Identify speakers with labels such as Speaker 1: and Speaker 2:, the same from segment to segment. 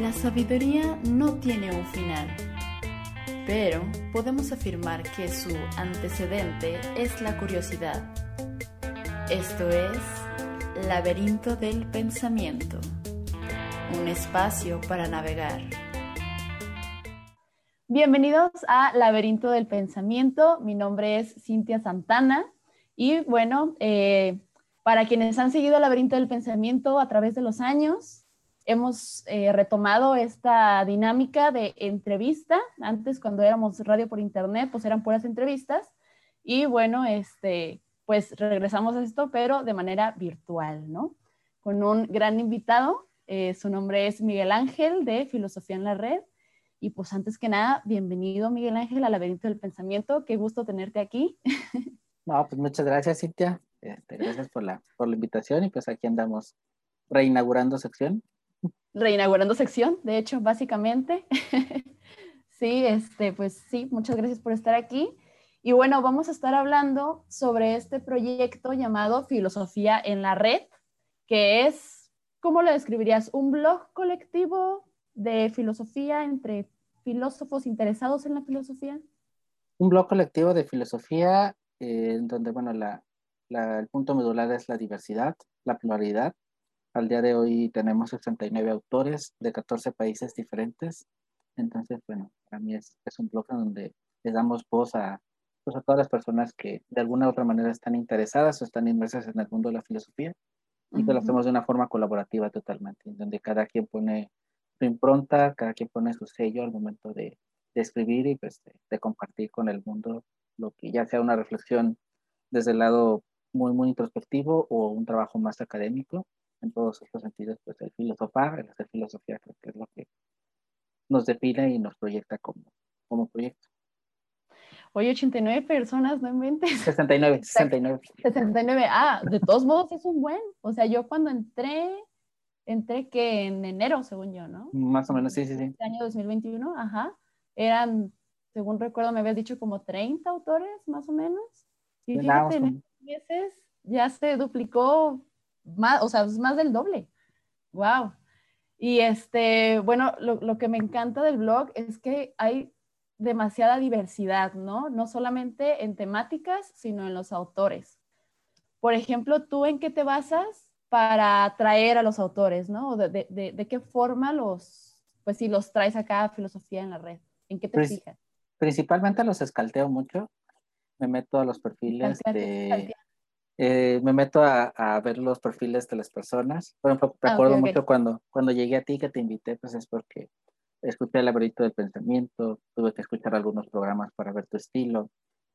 Speaker 1: La sabiduría no tiene un final, pero podemos afirmar que su antecedente es la curiosidad. Esto es Laberinto del Pensamiento, un espacio para navegar.
Speaker 2: Bienvenidos a Laberinto del Pensamiento. Mi nombre es Cintia Santana y bueno, eh, para quienes han seguido Laberinto del Pensamiento a través de los años, hemos eh, retomado esta dinámica de entrevista. Antes, cuando éramos radio por internet, pues eran puras entrevistas. Y bueno, este, pues regresamos a esto, pero de manera virtual, ¿no? Con un gran invitado. Eh, su nombre es Miguel Ángel de Filosofía en la Red. Y pues antes que nada, bienvenido Miguel Ángel al laberinto del pensamiento. Qué gusto tenerte aquí.
Speaker 3: No, pues muchas gracias, Cintia. Este, gracias por la, por la invitación y pues aquí andamos reinaugurando sección
Speaker 2: reinaugurando sección, de hecho, básicamente. sí, este, pues sí, muchas gracias por estar aquí. Y bueno, vamos a estar hablando sobre este proyecto llamado Filosofía en la Red, que es, ¿cómo lo describirías? ¿Un blog colectivo de filosofía entre filósofos interesados en la filosofía?
Speaker 3: Un blog colectivo de filosofía eh, en donde, bueno, la, el punto medular es la diversidad, la pluralidad al día de hoy tenemos 69 autores de 14 países diferentes. Entonces, bueno, para mí es, es un blog donde le damos voz a, pues a todas las personas que de alguna u otra manera están interesadas o están inmersas en el mundo de la filosofía y que lo hacemos de una forma colaborativa totalmente, en donde cada quien pone su impronta, cada quien pone su sello al momento de, de escribir y pues, de, de, compartir con el mundo lo que ya sea una reflexión desde el lado muy, muy introspectivo o un trabajo más académico en todos estos sentidos, pues el filosofar, el hacer filosofía, creo que es lo que nos define y nos proyecta como, como proyecto.
Speaker 2: Oye, 89 personas, no inventes.
Speaker 3: 69, 69.
Speaker 2: 69, ah, de todos modos es un buen. O sea, yo cuando entré, entré que en enero, según yo, ¿no?
Speaker 3: Más o menos, sí, sí, sí.
Speaker 2: Este año 2021, ajá. Eran, según recuerdo, me habías dicho como 30 autores, más o menos. Y fíjate, en meses ya se duplicó más, o sea, es más del doble. Wow. Y este, bueno, lo, lo, que me encanta del blog es que hay demasiada diversidad, ¿no? No solamente en temáticas, sino en los autores. Por ejemplo, ¿tú en qué te basas para atraer a los autores, ¿no? De, de, de, qué forma los, pues si los traes acá a filosofía en la red? ¿En qué te fijas?
Speaker 3: Principalmente los escalteo mucho. Me meto a los perfiles de, eh, me meto a, a, ver los perfiles de las personas. Por ejemplo, recuerdo ah, okay, mucho cuando, cuando llegué a ti que te invité, pues es porque escuché el laberinto del pensamiento, tuve que escuchar algunos programas para ver tu estilo,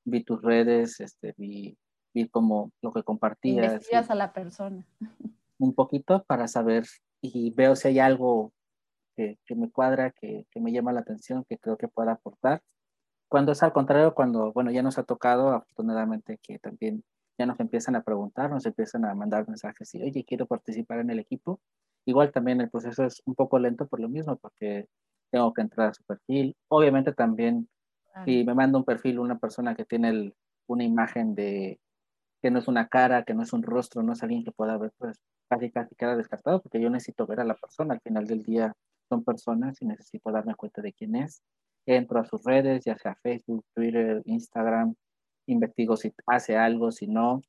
Speaker 3: vi tus redes, este, vi, vi como lo que compartías.
Speaker 2: Investigas a la persona.
Speaker 3: Un poquito para saber y veo si hay algo que, que me cuadra, que, que, me llama la atención, que creo que pueda aportar. Cuando es al contrario, cuando, bueno, ya nos ha tocado afortunadamente que también ya nos empiezan a preguntar, nos empiezan a mandar mensajes y, oye, quiero participar en el equipo. Igual también el proceso es un poco lento por lo mismo, porque tengo que entrar a su perfil. Obviamente también, si me manda un perfil una persona que tiene el, una imagen de que no es una cara, que no es un rostro, no es alguien que pueda ver, pues casi casi queda descartado, porque yo necesito ver a la persona. Al final del día son personas y necesito darme cuenta de quién es. Entro a sus redes, ya sea Facebook, Twitter, Instagram, investigo si hace algo, si no.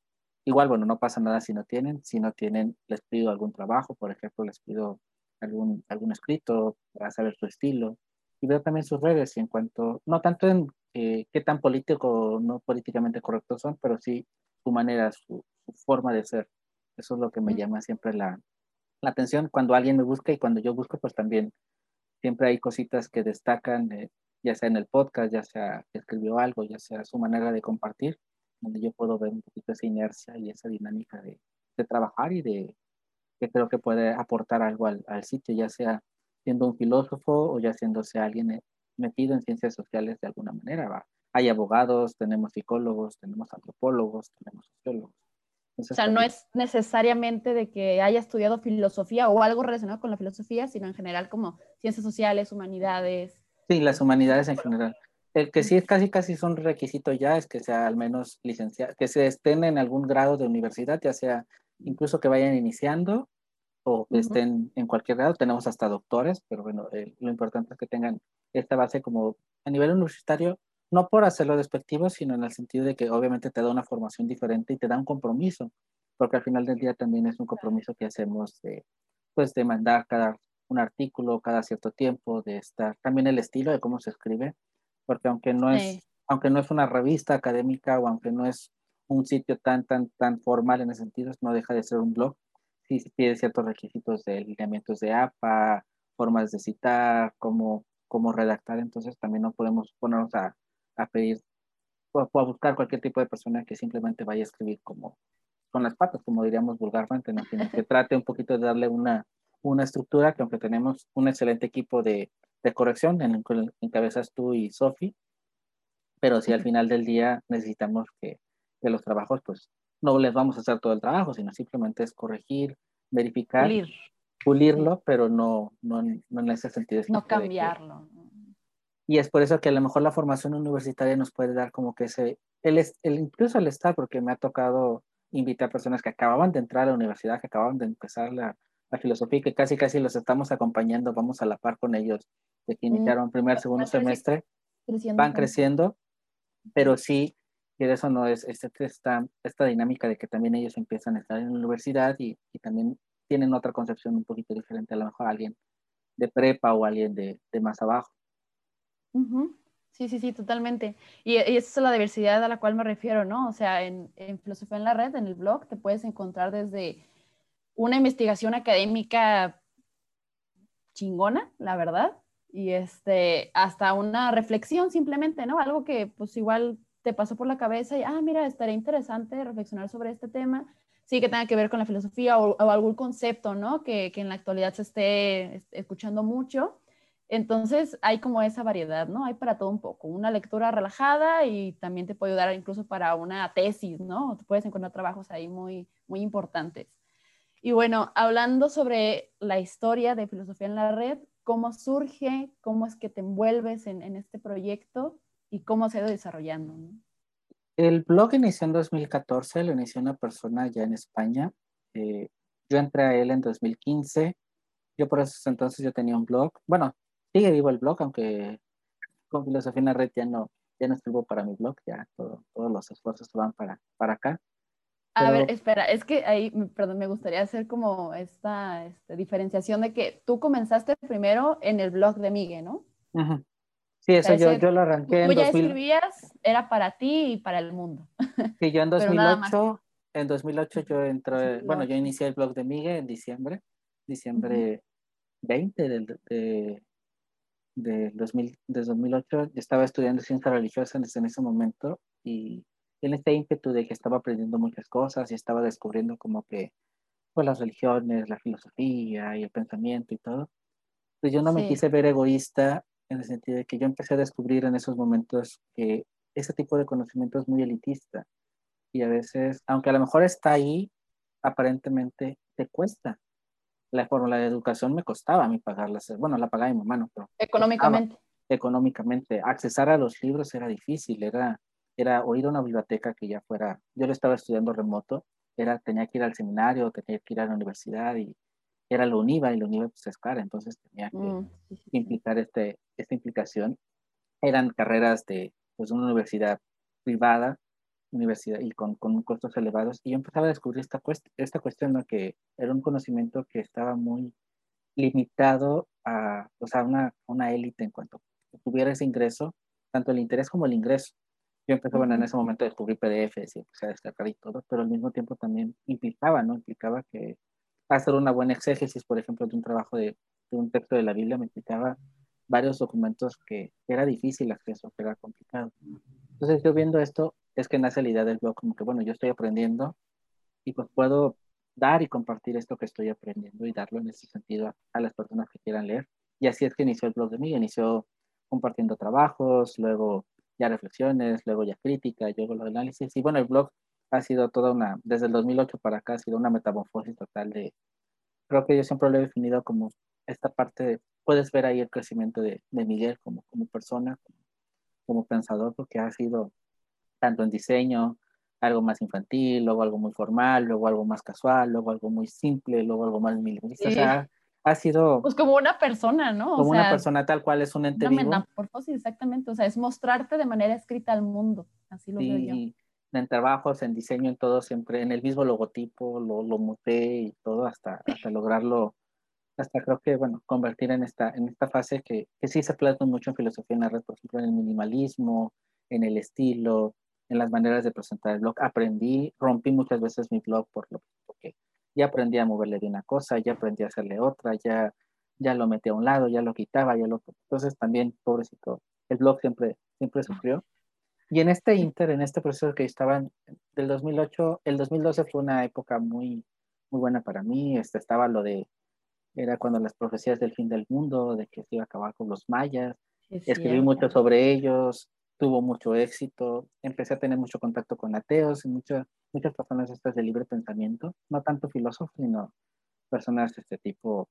Speaker 3: Igual, bueno, no pasa nada si no tienen. Si no tienen, les pido algún trabajo, por ejemplo, les pido algún, algún escrito para saber su estilo. Y veo también sus redes y en cuanto, no tanto en eh, qué tan político o no políticamente correctos son, pero sí su manera, su, su, forma de ser. Eso es lo que me llama siempre la, la atención cuando alguien me busca y cuando yo busco, pues también siempre hay cositas que destacan de, ya sea en el podcast, ya sea que escribió algo, ya sea su manera de compartir, donde yo puedo ver un poquito esa inercia y esa dinámica de, de trabajar y de que creo que puede aportar algo al, al, sitio, ya sea siendo un filósofo o ya siéndose alguien eh, metido en ciencias sociales de alguna manera. ¿va? Hay abogados, tenemos psicólogos, tenemos antropólogos, tenemos sociólogos.
Speaker 2: Entonces, o sea, no es necesariamente de que haya estudiado filosofía o algo relacionado con la filosofía, sino en general como ciencias sociales, humanidades,
Speaker 3: Sí, las humanidades en general. El que sí es casi casi es un requisito ya es que sea al menos licenciado, que se estén en algún grado de universidad, ya sea incluso que vayan iniciando o que estén en cualquier grado, tenemos hasta doctores, pero bueno, lo importante es que tengan esta base como a nivel universitario, no por hacerlo despectivo, sino en el sentido de que obviamente te da una formación diferente y te da un compromiso, porque al final del día también es un compromiso que hacemos de, pues, de mandar cada un artículo cada cierto tiempo, de estar, también el estilo de cómo se escribe, porque aunque no es, aunque no es una revista académica o aunque no es un sitio tan, tan, tan formal en ese sentido, no deja de ser un blog, sí pide ciertos requisitos de lineamientos de APA, formas de citar, cómo, cómo redactar, entonces también no podemos ponernos a, a pedir o a buscar cualquier tipo de persona que simplemente vaya a escribir como con las patas, como diríamos vulgarmente, ¿no? sino que trate un poquito de darle una, una estructura que aunque tenemos un excelente equipo de, de corrección en el que encabezas tú y Sofi, pero si al final del día necesitamos que, que, los trabajos, pues no les vamos a hacer todo el trabajo, sino simplemente es corregir, verificar, Pulir. pulirlo, pero no, no, no, en ese sentido.
Speaker 2: No cambiarlo.
Speaker 3: y es por eso que a lo mejor la formación universitaria nos puede dar como que ese, el, el, incluso el estar, porque me ha tocado invitar personas que acababan de entrar a la universidad, que acababan de empezar la, la filosofía, que casi casi los estamos acompañando, vamos a la par con ellos, de que mm. iniciaron primer, segundo semestre, van creciendo, pero sí, y de eso no es este, esta, esta dinámica de que también ellos empiezan a estar en la universidad y, y también tienen otra concepción un poquito diferente, a lo mejor alguien de prepa o alguien de, de más abajo.
Speaker 2: Sí, sí, sí, totalmente. Y, y, esa es la diversidad a la cual me refiero, ¿no? O sea, en, en Filosofía en la Red, en el blog, te puedes encontrar desde una investigación académica chingona, la verdad, y este, hasta una reflexión simplemente, ¿no? Algo que pues igual te pasó por la cabeza y, ah, mira, estaría interesante reflexionar sobre este tema, sí que tenga que ver con la filosofía o, algún concepto, ¿no? Que, que, en la actualidad se esté escuchando mucho. Entonces hay como esa variedad, ¿no? Hay para todo un poco, una lectura relajada y también te puede ayudar incluso para una tesis, ¿no? Te puedes encontrar trabajos ahí muy, muy importantes. Y bueno, hablando sobre la historia de Filosofía en la Red, ¿cómo surge? ¿Cómo es que te envuelves en, este proyecto? ¿Y cómo se ha ido desarrollando?
Speaker 3: El blog inició en 2014, lo inició una persona ya en España. Eh, yo entré a él en 2015. Yo por eso entonces yo tenía un blog. Bueno, sigue vivo el blog, aunque con Filosofía en la Red ya no, ya no escribo para mi blog, ya todo, todos los esfuerzos van para, para acá.
Speaker 2: A ver, espera, es que ahí, perdón, me gustaría hacer como esta, esta, diferenciación de que tú comenzaste primero en el blog de Miguel, ¿no?
Speaker 3: Sí, eso yo, yo, lo arranqué
Speaker 2: tú en ya escribías, era para ti y para el mundo.
Speaker 3: Sí, yo en 2008, en 2008 yo entré, bueno, yo inicié el blog de Miguel en diciembre, diciembre 20 del, de, de, 2000, de 2008. Estaba estudiando ciencias religiosas en ese momento y en este ímpetu de que estaba aprendiendo muchas cosas y estaba descubriendo como que pues las religiones, la filosofía y el pensamiento y todo, pues yo no me quise ver egoísta en el sentido de que yo empecé a descubrir en esos momentos que ese tipo de conocimiento es muy elitista y a veces, aunque a lo mejor está ahí, aparentemente te cuesta. La fórmula de educación me costaba a mí pagarla, bueno, la pagaba mi mamá, no, pero
Speaker 2: económicamente.
Speaker 3: Económicamente, accesar a los libros era difícil, era era o ir a una biblioteca que ya fuera, yo lo estaba estudiando remoto, era, tenía que ir al seminario, tenía que ir a la universidad y era la UNIVA y la UNIVA pues es cara, entonces tenía que mm, implicar este, esta implicación. Eran carreras de pues, una universidad privada, universidad y con, con costos elevados y yo empezaba a descubrir esta, esta cuestión ¿no? que era un conocimiento que estaba muy limitado a, o sea, una, una élite en cuanto tuviera ese ingreso, tanto el interés como el ingreso. Yo empecé, bueno, en ese momento a descubrir PDFs y empecé a descargar y todo, pero al mismo tiempo también implicaba, ¿no? Implicaba que hacer una buena exégesis, por ejemplo, de un trabajo de, de un texto de la Biblia, me implicaba varios documentos que era difícil acceso, que era complicado. Entonces, yo viendo esto, es que nace la idea del blog, como que, bueno, yo estoy aprendiendo y pues puedo dar y compartir esto que estoy aprendiendo y darlo en ese sentido a, a las personas que quieran leer. Y así es que inició el blog de mí, inició compartiendo trabajos, luego ya reflexiones, luego ya crítica, luego los análisis. Y bueno, el blog ha sido toda una, desde el 2008 para acá, ha sido una metamorfosis total de, creo que yo siempre lo he definido como esta parte, puedes ver ahí el crecimiento de, de Miguel como, como persona, como, pensador, porque ha sido tanto en diseño, algo más infantil, luego algo muy formal, luego algo más casual, luego algo muy simple, luego algo más. O sea, ha sido...
Speaker 2: Pues como una persona, ¿no?
Speaker 3: Como una persona tal cual es un ente
Speaker 2: una
Speaker 3: vivo.
Speaker 2: sí, exactamente. O sea, es mostrarte de manera escrita al mundo. Así lo veo yo.
Speaker 3: En trabajos, en diseño, en todo, siempre en el mismo logotipo, lo, lo muté y todo hasta, hasta lograrlo, hasta creo que, bueno, convertir en esta, en esta fase que, que sí se plasma mucho en filosofía en la red, por ejemplo, en el minimalismo, en el estilo, en las maneras de presentar el blog. Aprendí, rompí muchas veces mi blog por lo porque ya aprendí a moverle de una cosa, ya aprendí a hacerle otra, ya, ya lo metí a un lado, ya lo quitaba, ya lo... Entonces también, pobrecito, el blog siempre, siempre sufrió. Y en este inter, en este proceso que estaba del 2008, el 2012 fue una época muy, muy buena para mí. Este, estaba lo de, era cuando las profecías del fin del mundo, de que se iba a acabar con los mayas. Escribí mucho sobre ellos, tuvo mucho éxito. Empecé a tener mucho contacto con ateos y muchas muchas personas estas de libre pensamiento, no tanto filósofos, sino personas de este tipo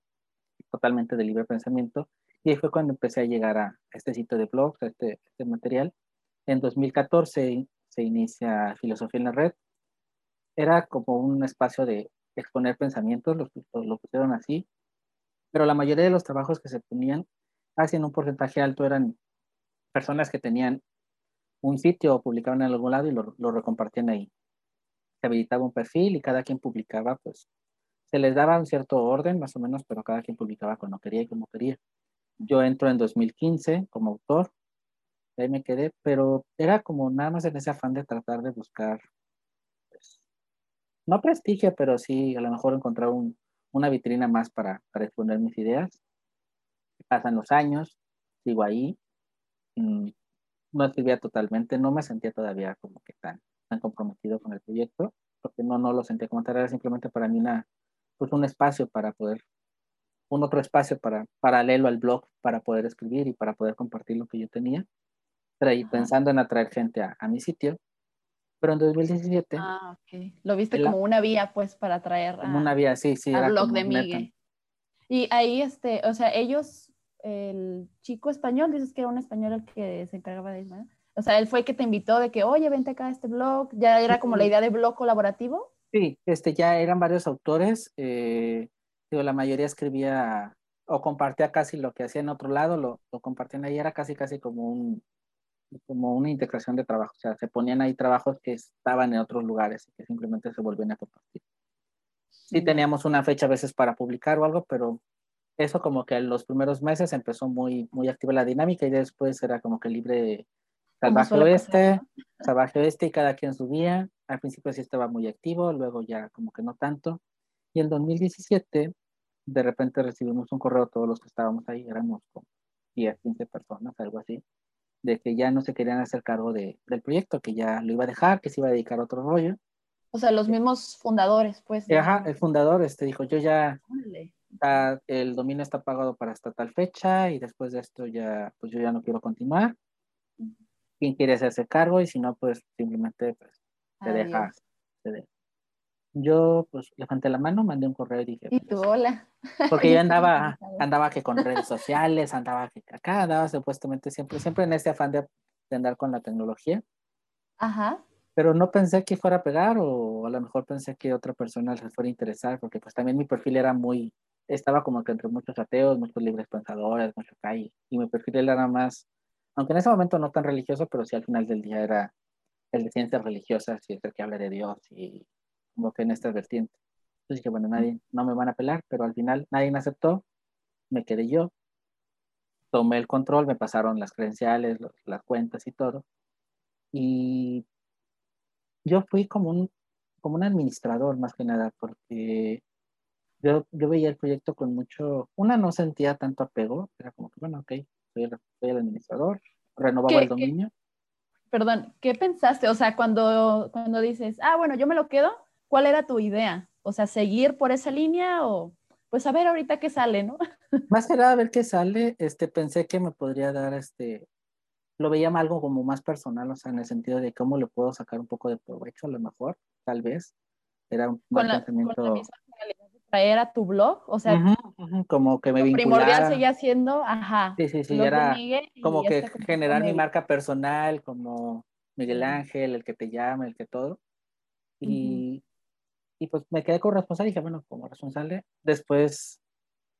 Speaker 3: totalmente de libre pensamiento. Y ahí fue cuando empecé a llegar a este sitio de blogs, a este, este material. En 2014 se inicia Filosofía en la Red. Era como un espacio de exponer pensamientos, lo, lo pusieron así, pero la mayoría de los trabajos que se ponían, casi en un porcentaje alto, eran personas que tenían un sitio o publicaban en algún lado y lo, lo recompartían ahí se habilitaba un perfil y cada quien publicaba, pues se les daba un cierto orden más o menos, pero cada quien publicaba cuando quería y como quería. Yo entro en 2015 como autor, ahí me quedé, pero era como nada más en ese afán de tratar de buscar, pues, no prestigio, pero sí a lo mejor encontrar un, una vitrina más para, para exponer mis ideas. Pasan los años, sigo ahí, mm, no escribía totalmente, no me sentía todavía como que tan tan comprometido con el proyecto, porque no, no lo sentía como tal, era simplemente para mí una, pues un espacio para poder, un otro espacio para, paralelo al blog para poder escribir y para poder compartir lo que yo tenía, traí, pensando en atraer gente a, a, mi sitio. Pero en 2017...
Speaker 2: Ah, ok. Lo viste como una vía, pues, para atraer
Speaker 3: a, una vía, sí, sí.
Speaker 2: Al blog de Miguel. Y ahí, este, o sea, ellos, el chico español, dices que era un español el que se encargaba de eso, ¿no? O sea, él fue el que te invitó de que, oye, vente acá a este blog. ¿Ya era como la idea de blog colaborativo?
Speaker 3: Sí, este, ya eran varios autores. Eh, la mayoría escribía o compartía casi lo que hacía en otro lado, lo, lo compartían ahí. Era casi, casi como un como una integración de trabajo. O sea, se ponían ahí trabajos que estaban en otros lugares y que simplemente se volvían a compartir. Sí teníamos una fecha a veces para publicar o algo, pero eso como que en los primeros meses empezó muy, muy activa la dinámica y después era como que libre Salvaje Oeste, Salvaje Oeste y cada quien subía. Al principio sí estaba muy activo, luego ya como que no tanto. Y en 2017, de repente recibimos un correo, todos los que estábamos ahí, éramos como 10, 15 personas, algo así, de que ya no se querían hacer cargo de, del proyecto, que ya lo iba a dejar, que se iba a dedicar a otro rollo.
Speaker 2: O sea, los mismos fundadores, pues.
Speaker 3: Ajá, el fundador este, dijo, yo ya, el dominio está pagado para hasta tal fecha y después de esto ya, pues yo ya no quiero continuar quién quiere hacerse cargo y si no, pues simplemente pues, te deja. Yo pues levanté la mano, mandé un correo y dije.
Speaker 2: Y tú,
Speaker 3: pues,
Speaker 2: hola.
Speaker 3: Porque yo andaba, andaba que con redes sociales, andaba que acá, andaba supuestamente siempre, siempre en este afán de, de andar con la tecnología.
Speaker 2: Ajá.
Speaker 3: Pero no pensé que fuera a pegar o a lo mejor pensé que otra persona se fuera a interesar porque pues también mi perfil era muy, estaba como que entre muchos ateos, muchos libres pensadores, mucho calle y mi perfil era más aunque en ese momento no tan religioso, pero sí al final del día era el de ciencias religiosas y el que habla de Dios y como que en esta vertiente. Entonces dije, bueno, nadie, no me van a pelar, pero al final nadie me aceptó, me quedé yo, tomé el control, me pasaron las credenciales, las cuentas y todo. Y yo fui como un, como un administrador más que nada, porque yo, yo veía el proyecto con mucho, una no sentía tanto apego, era como que, bueno, ok, soy el, administrador, renovaba el dominio.
Speaker 2: perdón, ¿qué pensaste? O sea, cuando, cuando dices, ah, bueno, yo me lo quedo, ¿cuál era tu idea? O sea, seguir por esa línea o pues a ver ahorita qué sale, ¿no?
Speaker 3: Más que nada a ver qué sale, este, pensé que me podría dar, este, lo veía algo como más personal, o sea, en el sentido de cómo le puedo sacar un poco de provecho, a lo mejor, tal vez. Era un
Speaker 2: pensamiento traer a tu blog, o sea,
Speaker 3: como que me
Speaker 2: vinculara. primordial seguía siendo, ajá.
Speaker 3: Sí, sí, sí, era como que generar mi marca personal, como Miguel Ángel, el que te llama, el que todo. Y, y pues me quedé con responsable y dije, bueno, como responsable, después,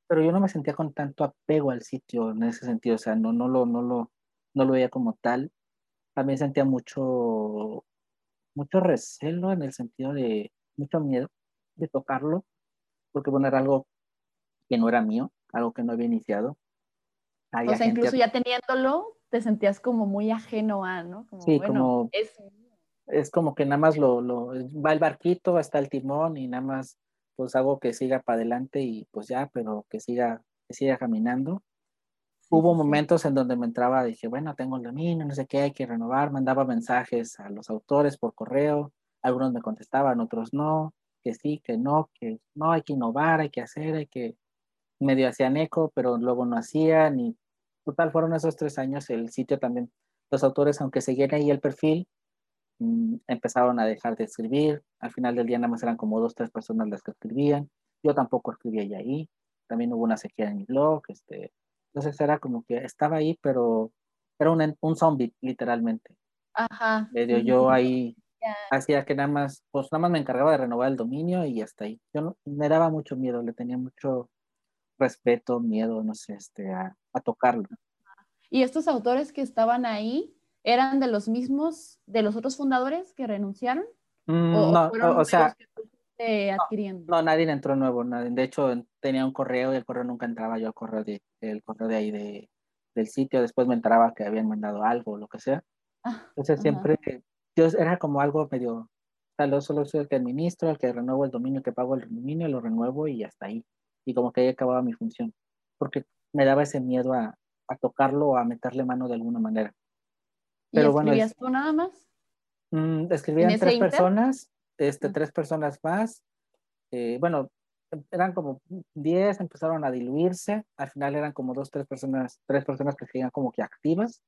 Speaker 3: pero yo no me sentía con tanto apego al sitio en ese sentido, o sea, no, no, lo, no, lo, no lo veía como tal. También sentía mucho, mucho recelo en el sentido de mucho miedo de tocarlo, porque era algo que no era mío, algo que no había iniciado.
Speaker 2: o sea, incluso ya teniéndolo, te sentías como muy ajeno a, ¿no?
Speaker 3: Como, sí, como es... es... como que nada más lo, lo, va el barquito, hasta el timón y nada más pues hago que siga para adelante y pues ya, pero que siga, que siga caminando. Hubo momentos en donde me entraba, dije, bueno, tengo el dominio, no sé qué, hay que renovar, mandaba mensajes a los autores por correo, algunos me contestaban, otros no, que sí, que no, que no, hay que innovar, hay que hacer, hay que, medio hacían eco, pero luego no hacían, y total fueron esos tres años, el sitio también, los autores, aunque seguían ahí el perfil, mm, empezaron a dejar de escribir, al final del día nada más eran como dos, tres personas las que escribían, yo tampoco escribía ahí, también hubo una sequía en mi blog, este, entonces era como que estaba ahí, pero era un, un zombie, literalmente.
Speaker 2: Ajá.
Speaker 3: Medio yo ahí hacía que nada más, pues nada más me encargaba de renovar el dominio y hasta ahí. Yo no, me daba mucho miedo, le tenía mucho respeto, miedo, no sé, este, a, a tocarlo.
Speaker 2: ¿Y estos autores que estaban ahí eran de los mismos, de los otros fundadores que renunciaron?
Speaker 3: Mm, no, o, sea, no, nadie entró nuevo, nadie. De hecho, tenía un correo y el correo nunca entraba yo al correo de, el correo de ahí de, del sitio. Después me entraba que habían mandado algo o lo que sea. Ah, Entonces siempre, yo era como algo medio, tal vez solo soy el que administro, el que renuevo el dominio, que pago el dominio, lo renuevo y hasta ahí. Y como que ahí acababa mi función. Porque me daba ese miedo a, a tocarlo o a meterle mano de alguna manera.
Speaker 2: Pero ¿Y escribías tú nada más?
Speaker 3: Mm, escribían tres personas este, tres personas más. Eh, bueno, eran como 10, empezaron a diluirse. Al final eran como dos, tres personas, tres personas que seguían como que activas.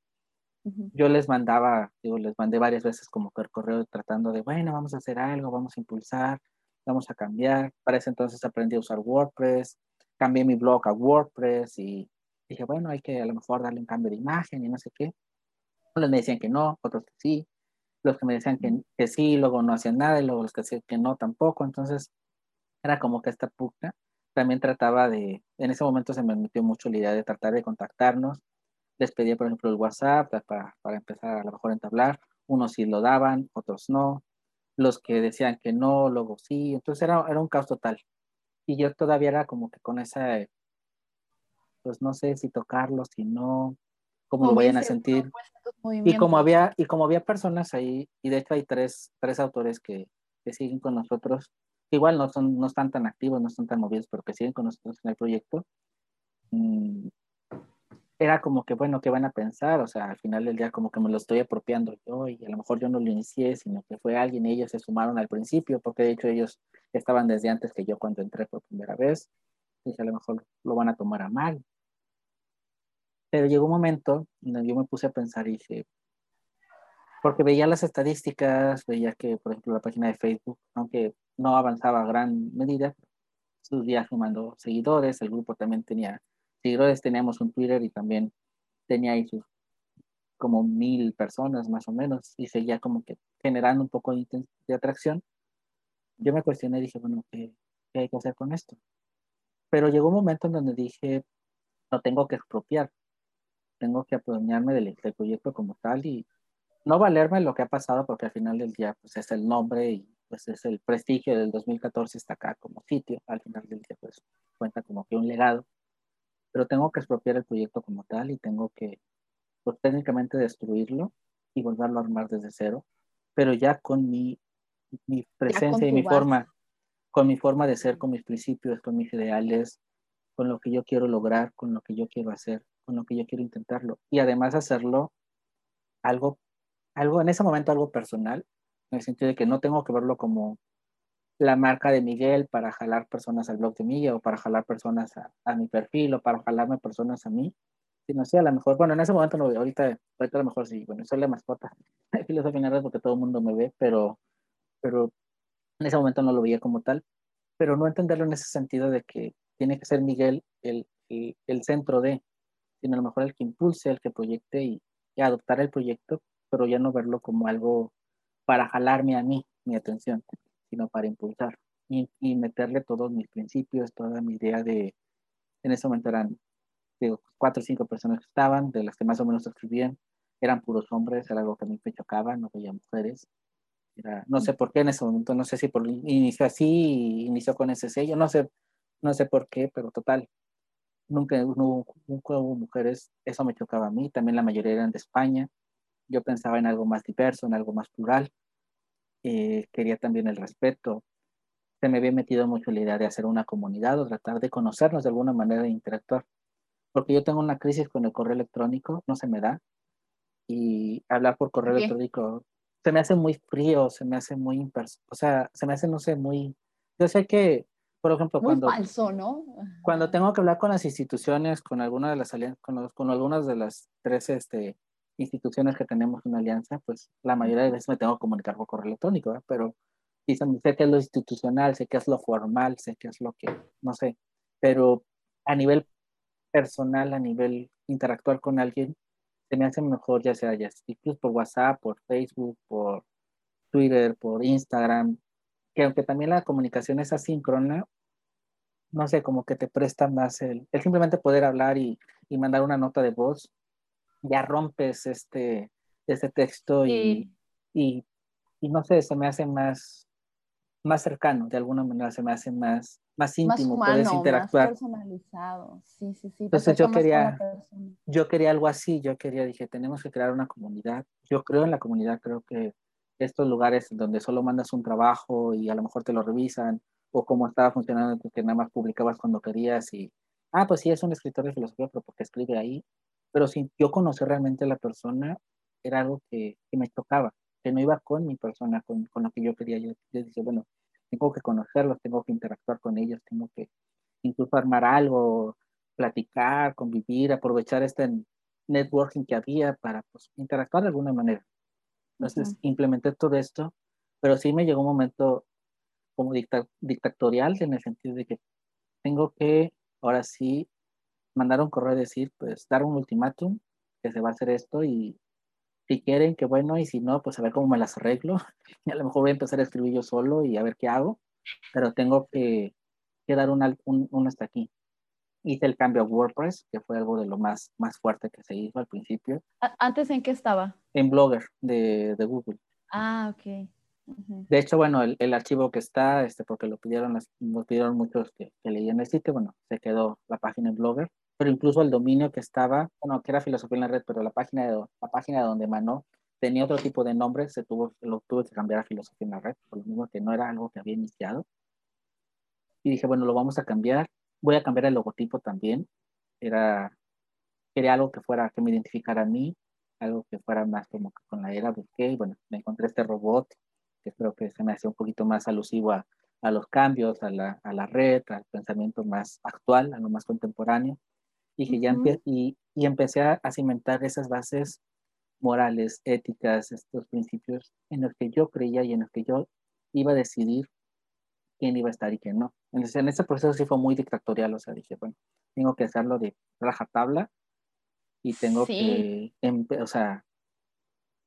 Speaker 3: Yo les mandaba, digo, les mandé varias veces como el correo tratando de, bueno, vamos a hacer algo, vamos a impulsar, vamos a cambiar. Para ese entonces aprendí a usar WordPress, cambié mi blog a WordPress y dije, bueno, hay que a lo mejor darle un cambio de imagen y no sé qué. Unos me decían que no, otros que sí los que me decían que, que sí, luego no hacían nada, y luego los que decían que no tampoco. Entonces, era como que esta puta también trataba de, en ese momento se me metió mucho la idea de tratar de contactarnos. Les pedía, por ejemplo, el WhatsApp para, para empezar a lo mejor a entablar. Unos sí lo daban, otros no. Los que decían que no, luego sí. Entonces era, era un caos total. Y yo todavía era como que con esa, pues no sé si tocarlo, si no, cómo lo vayan a sentir. Y como había, y como había personas ahí, y de hecho hay tres, tres autores que, que siguen con nosotros, igual no, son, no están tan activos, no están tan movidos, pero que siguen con nosotros en el proyecto, mm, era como que, bueno, ¿qué van a pensar? O sea, al final del día como que me lo estoy apropiando yo y a lo mejor yo no lo inicié, sino que fue alguien, ellos se sumaron al principio, porque de hecho ellos estaban desde antes que yo cuando entré por primera vez, y a lo mejor lo van a tomar a mal, pero llegó un momento donde yo me puse a pensar y dije, porque veía las estadísticas, veía que, por ejemplo, la página de Facebook, aunque no avanzaba a gran medida, subía sumando seguidores, el grupo también tenía seguidores, teníamos un Twitter y también tenía ahí sus como mil personas más o menos y seguía como que generando un poco de, de atracción. Yo me cuestioné y dije, bueno, ¿qué, ¿qué hay que hacer con esto? Pero llegó un momento en donde dije, no tengo que expropiar, tengo que apoderarme del, proyecto como tal y no valerme lo que ha pasado porque al final del día pues es el nombre y pues es el prestigio del 2014 está acá como sitio, al final del día pues cuenta como que un legado, pero tengo que expropiar el proyecto como tal y tengo que pues técnicamente destruirlo y volverlo a armar desde cero, pero ya con mi, mi presencia y mi forma, con mi forma de ser, con mis principios, con mis ideales, con lo que yo quiero lograr, con lo que yo quiero hacer con lo que yo quiero intentarlo. Y además hacerlo algo, algo en ese momento algo personal, en el sentido de que no tengo que verlo como la marca de Miguel para jalar personas al blog de Miguel o para jalar personas a, mi perfil o para jalarme personas a mí, sino sí, a lo mejor, bueno, en ese momento no, ahorita, ahorita a lo mejor sí, bueno, soy la mascota filosofía porque todo el mundo me ve, pero, pero en ese momento no lo veía como tal, pero no entenderlo en ese sentido de que tiene que ser Miguel el, el, el centro de, sino a lo mejor el que impulse, el que proyecte y, adoptar el proyecto, pero ya no verlo como algo para jalarme a mí, mi atención. Sino para impulsar y, y meterle todos mis principios, toda mi idea de, en ese momento eran digo, cuatro o cinco personas que estaban, de las que más o menos escribían, eran puros hombres, era algo que a mí me chocaba, no veía mujeres. Era, no sé por qué en ese momento, no sé si por inició así, inició con ese sello, no sé, no sé por qué, pero total, nunca, nunca hubo mujeres, eso me chocaba a mí, también la mayoría eran de España, yo pensaba en algo más diverso, en algo más plural, eh, quería también el respeto, se me había metido mucho la idea de hacer una comunidad o tratar de conocernos de alguna manera e interactuar, porque yo tengo una crisis con el correo electrónico, no se me da, y hablar por correo electrónico se me hace muy frío, se me hace muy o sea, se me hace, no sé, muy, yo sé que por ejemplo,
Speaker 2: Muy
Speaker 3: cuando,
Speaker 2: falso, ¿no?
Speaker 3: cuando tengo que hablar con las instituciones, con alguna de las con, los, con algunas de las tres este, instituciones que tenemos una alianza, pues la mayoría de veces me tengo que comunicar por correo electrónico, pero sé que es lo institucional, sé que es lo formal, sé que es lo que, no sé, pero a nivel personal, a nivel interactuar con alguien, se me hace mejor ya sea ya incluso por WhatsApp, por Facebook, por Twitter, por Instagram, que aunque también la comunicación es asíncrona, no sé, como que te presta más el, el simplemente poder hablar y, y, mandar una nota de voz, ya rompes este, este texto y, y, y, no sé, se me hace más, más cercano, de alguna manera se me hace más, más íntimo,
Speaker 2: más humano,
Speaker 3: puedes interactuar.
Speaker 2: Más personalizado, sí, sí, sí.
Speaker 3: Entonces yo quería, yo quería algo así, yo quería, dije, tenemos que crear una comunidad. Yo creo en la comunidad, creo que estos lugares donde solo mandas un trabajo y a lo mejor te lo revisan, o cómo estaba funcionando, que nada más publicabas cuando querías y, ah, pues sí, es un escritor de filosofía, pero porque escribe ahí. Pero sin yo conocer realmente a la persona, era algo que, que me tocaba, que no iba con mi persona, con, con lo que yo quería. Yo, yo dije, bueno, tengo que conocerlos, tengo que interactuar con ellos, tengo que incluso armar algo, platicar, convivir, aprovechar este networking que había para pues, interactuar de alguna manera. Entonces, uh -huh. implementé todo esto, pero sí me llegó un momento como dicta dictatorial en el sentido de que tengo que, ahora sí, mandar un correo y decir, pues, dar un ultimátum, que se va a hacer esto y si quieren, que bueno, y si no, pues a ver cómo me las arreglo. Y a lo mejor voy a empezar a escribir yo solo y a ver qué hago, pero tengo que, que dar un, un, un hasta aquí hice el cambio a WordPress, que fue algo de lo más, más fuerte que se hizo al principio.
Speaker 2: ¿Antes en qué estaba?
Speaker 3: En Blogger de, de Google.
Speaker 2: Ah, ok. Uh -huh.
Speaker 3: De hecho, bueno, el, el, archivo que está, este, porque lo pidieron, lo pidieron muchos que, que leían el sitio, bueno, se quedó la página en Blogger, pero incluso el dominio que estaba, bueno, que era filosofía en la red, pero la página de, la página de donde emanó tenía otro tipo de nombre, se tuvo, lo tuve que cambiar a filosofía en la red, por lo mismo que no era algo que había iniciado. Y dije, bueno, lo vamos a cambiar, voy a cambiar el logotipo también. Era, quería algo que fuera, que me identificara a mí, algo que fuera más como que con la era, busqué, bueno, me encontré este robot, que creo que se me hacía un poquito más alusivo a, a los cambios, a la, a la, red, al pensamiento más actual, a lo más contemporáneo. Y, que uh -huh. ya empe y, y, empecé a, a cimentar esas bases morales, éticas, estos principios en los que yo creía y en los que yo iba a decidir quién iba a estar y quién no. Entonces, en ese proceso sí fue muy dictatorial, o sea, dije, bueno, tengo que hacerlo de rajatabla y tengo
Speaker 2: sí.
Speaker 3: que, o sea,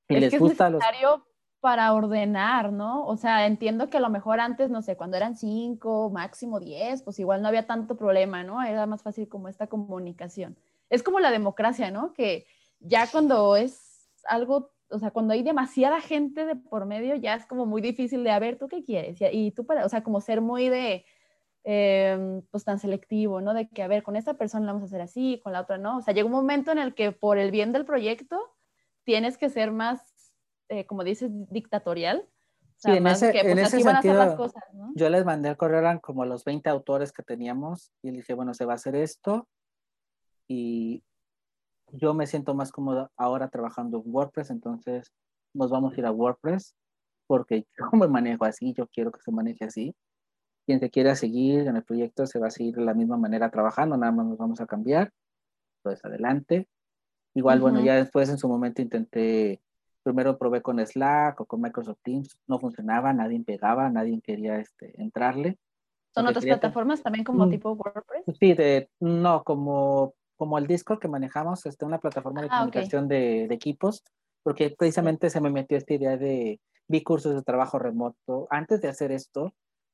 Speaker 2: si es les que gusta es necesario los... para ordenar, ¿no? O sea, entiendo que a lo mejor antes, no sé, cuando eran cinco, máximo diez, pues igual no había tanto problema, ¿no? Era más fácil como esta comunicación. Es como la democracia, ¿no? Que ya cuando es algo o sea, cuando hay demasiada gente de por medio, ya es como muy difícil de, a ver, ¿tú qué quieres? Y, y tú, para, o sea, como ser muy de, eh, pues tan selectivo, ¿no? De que, a ver, con esta persona la vamos a hacer así, con la otra no. O sea, llega un momento en el que por el bien del proyecto tienes que ser más, eh, como dices, dictatorial. O sea,
Speaker 3: sí, en ese,
Speaker 2: que, pues,
Speaker 3: en ese sentido,
Speaker 2: las cosas, ¿no?
Speaker 3: yo les mandé al correo, eran como los 20 autores que teníamos, y le dije, bueno, se va a hacer esto, y yo me siento más cómodo ahora trabajando en WordPress, entonces nos vamos a ir a WordPress porque yo me manejo así, yo quiero que se maneje así. Quien se quiera seguir en el proyecto se va a seguir de la misma manera trabajando, nada más nos vamos a cambiar. Pues adelante. Igual, uh -huh. bueno, ya después en su momento intenté, primero probé con Slack o con Microsoft Teams, no funcionaba, nadie pegaba, nadie quería este, entrarle.
Speaker 2: ¿Son otras plataformas también como
Speaker 3: mm,
Speaker 2: tipo WordPress?
Speaker 3: Sí, de, no, como como el Discord que manejamos, este, una plataforma de ah, comunicación okay. de, de, equipos, porque precisamente se me metió esta idea de vi cursos de trabajo remoto. Antes de hacer esto,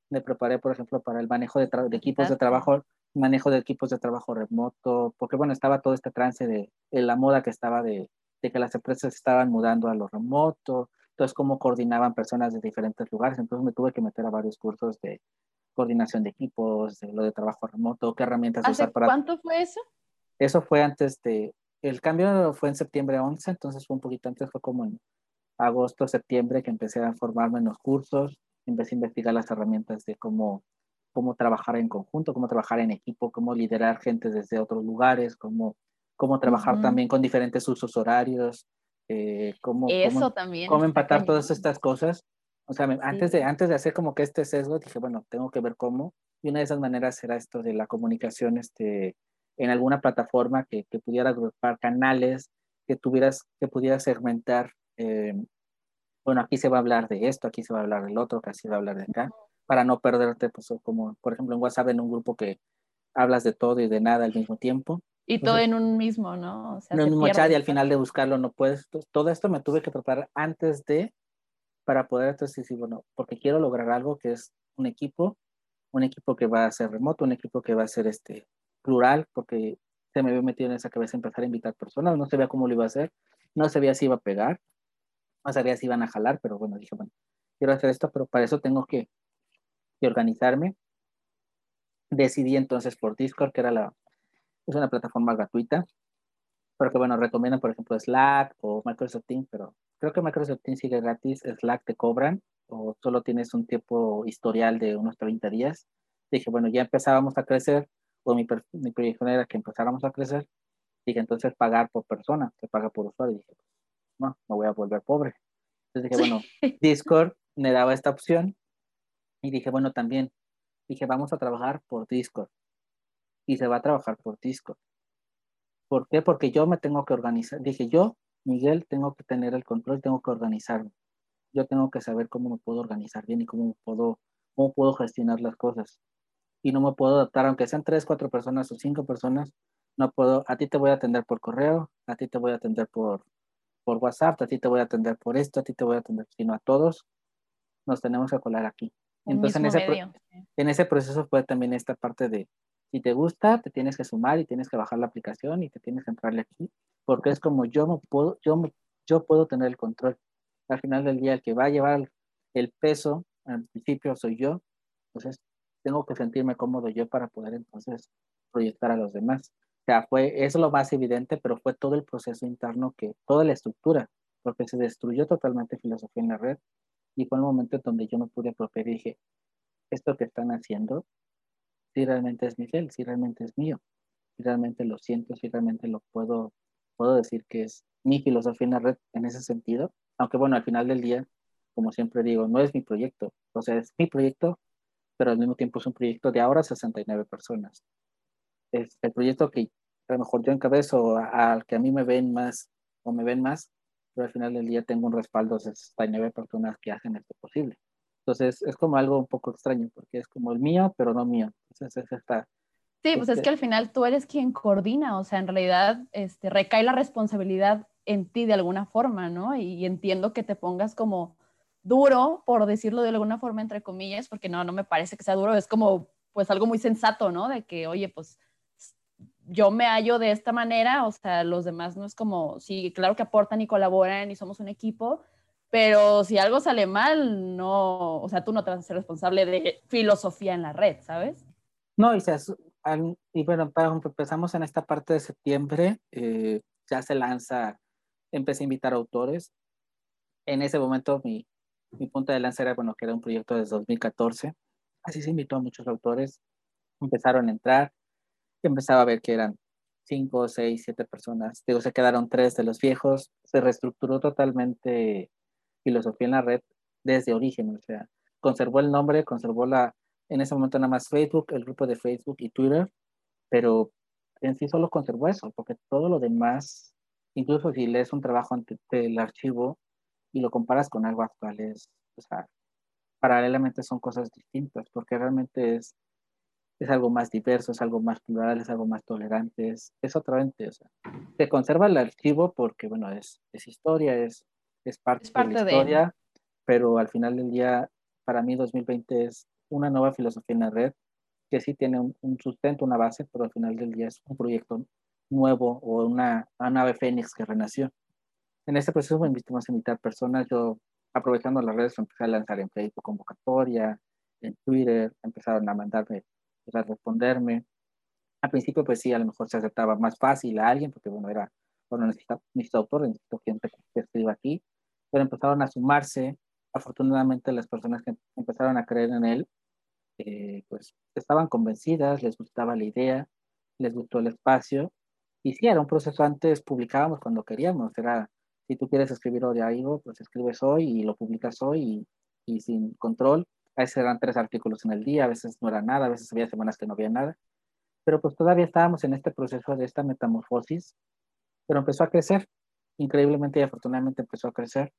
Speaker 3: me preparé, por ejemplo, para el manejo de, de equipos de trabajo, manejo de equipos de trabajo remoto, porque bueno, estaba todo este trance de, de la moda que estaba de, de, que las empresas estaban mudando a lo remoto, entonces cómo coordinaban personas de diferentes lugares, entonces me tuve que meter a varios cursos de coordinación de equipos, de lo de trabajo remoto, qué herramientas
Speaker 2: usar para... ¿Cuánto fue eso?
Speaker 3: Eso fue antes de, el cambio fue en septiembre 11, entonces fue un poquito antes, fue como en agosto, septiembre que empecé a formarme en los cursos, empecé a investigar las herramientas de cómo, cómo trabajar en conjunto, cómo trabajar en equipo, cómo liderar gente desde otros lugares, cómo, cómo trabajar también con diferentes usos horarios, eh, cómo,
Speaker 2: Eso
Speaker 3: cómo,
Speaker 2: también
Speaker 3: cómo empatar todas estas cosas. O sea, antes, de, antes de hacer como que este sesgo, dije, bueno, tengo que ver cómo. Y una de esas maneras era esto de la comunicación este, en alguna plataforma que, que pudiera agrupar canales, que, tuvieras, que pudiera segmentar eh, bueno, aquí se va a hablar de esto, aquí se va a hablar del otro, aquí se va a hablar de acá, para no perderte, pues como por ejemplo en WhatsApp en un grupo que hablas de todo y de nada al mismo tiempo.
Speaker 2: Y todo en un mismo, ¿no?
Speaker 3: O sea, en un mismo chat y al final de buscarlo no puedes. Todo esto me tuve que preparar antes de, para poder entonces decir, bueno, porque quiero lograr algo que es un equipo, un equipo que va a ser remoto, un equipo que va a ser este plural, porque se me había metido en esa cabeza empezar a invitar personas, no sabía cómo lo iba a hacer, no sabía si iba a pegar, no sabía si iban a jalar, pero bueno, dije, bueno, quiero hacer esto, pero para eso tengo que, organizarme. Decidí entonces por Discord, que era la, es una plataforma gratuita, pero que bueno, recomiendan por ejemplo Slack o Microsoft Teams, pero creo que Microsoft Teams sigue gratis, Slack te cobran o solo tienes un tiempo historial de unos 30 días. Dije, bueno, ya empezábamos a crecer, o mi, mi proyección era que empezáramos a crecer, dije, entonces pagar por persona, se paga por usuario. Dije, no, me voy a volver pobre. Entonces dije, bueno, Discord me daba esta opción y dije, bueno, también, dije, vamos a trabajar por Discord. Y se va a trabajar por Discord. ¿Por qué? Porque yo me tengo que organizar. Dije, yo, Miguel, tengo que tener el control, tengo que organizarme. Yo tengo que saber cómo me puedo organizar bien y cómo puedo, cómo puedo gestionar las cosas. Y no me puedo adaptar, aunque sean tres, cuatro personas o cinco personas, no puedo, a ti te voy a atender por correo, a ti te voy a atender por, por WhatsApp, a ti te voy a atender por esto, a ti te voy a atender, sino a todos nos tenemos que colar aquí. Entonces en ese, en ese proceso fue también esta parte de, si te gusta, te tienes que sumar y tienes que bajar la aplicación y te tienes que entrarle aquí, porque es como yo me puedo, yo, yo puedo tener el control. Al final del día, el que va a llevar el peso, al principio soy yo, entonces tengo que sentirme cómodo yo para poder entonces proyectar a los demás. O sea, fue, es lo más evidente, pero fue todo el proceso interno que, toda la estructura, porque se destruyó totalmente filosofía en la red y fue el momento en donde yo me pude apropiar y dije, esto que están haciendo, si realmente es Miguel, si realmente es mío, si realmente lo siento, si realmente lo puedo, puedo decir que es mi filosofía en la red en ese sentido, aunque bueno, al final del día, como siempre digo, no es mi proyecto, o sea, es mi proyecto, pero al mismo tiempo es un proyecto de ahora 69 personas. Es el proyecto que a lo mejor yo encabezo al que a mí me ven más o me ven más, pero al final del día tengo un respaldo de 69 personas que hacen esto posible. Entonces es como algo un poco extraño porque es como el mío, pero no mío. Entonces es esta...
Speaker 2: Sí, pues es este que al final tú eres quien coordina, o sea, en realidad este, recae la responsabilidad en ti de alguna forma, ¿no? Y, entiendo que te pongas como duro, por decirlo de alguna forma, entre comillas, porque no, no me parece que sea duro, es como pues algo muy sensato, ¿no? De que, oye, pues yo me hallo de esta manera, o sea, los demás no es como, sí, claro que aportan y colaboran y somos un equipo, pero si algo sale mal, no, o sea, tú no te vas a ser responsable de filosofía en la red, ¿sabes?
Speaker 3: No, y, y bueno, empezamos en esta parte de septiembre, eh, ya se lanza, empecé a invitar autores. En ese momento mi, mi punto de lanza era, bueno, que era un proyecto desde 2014. Así se invitó a muchos autores, empezaron a entrar empezaba a ver que eran cinco, seis, siete personas. Digo, se quedaron tres de los viejos. Se reestructuró totalmente filosofía en la red desde origen. O sea, conservó el nombre, conservó la, en ese momento nada más Facebook, el grupo de Facebook y Twitter, pero en sí solo conservó eso, porque todo lo demás, incluso si lees un trabajo del archivo y lo comparas con algo actual, es, o sea, paralelamente son cosas distintas, porque realmente es es algo más diverso, es algo más plural, es algo más tolerante, es, es otra ente, o sea, se conserva el archivo porque, bueno, es, es historia, es, es parte, de la historia, pero al final del día, para mí 2020 es una nueva filosofía en la red que sí tiene un, sustento, una base, pero al final del día es un proyecto nuevo o una, una nave fénix que renació. En este proceso me invitamos a invitar personas, yo aprovechando las redes empecé a lanzar en Facebook convocatoria, en Twitter, empezaron a mandarme, pues, a responderme. Al principio, pues sí, a lo mejor se aceptaba más fácil a alguien, porque bueno, era, bueno, necesito, necesito autor, necesito gente que escriba aquí, pero empezaron a sumarse. Afortunadamente, las personas que empezaron a creer en él, eh, pues estaban convencidas, les gustaba la idea, les gustó el espacio. Y sí, era un proceso antes, publicábamos cuando queríamos, era si tú quieres escribir hoy algo, pues escribes hoy y lo publicas hoy y, y, sin control. A veces eran tres artículos en el día, a veces no era nada, a veces había semanas que no había nada. Pero pues todavía estábamos en este proceso de esta metamorfosis, pero empezó a crecer, increíblemente y afortunadamente empezó a crecer.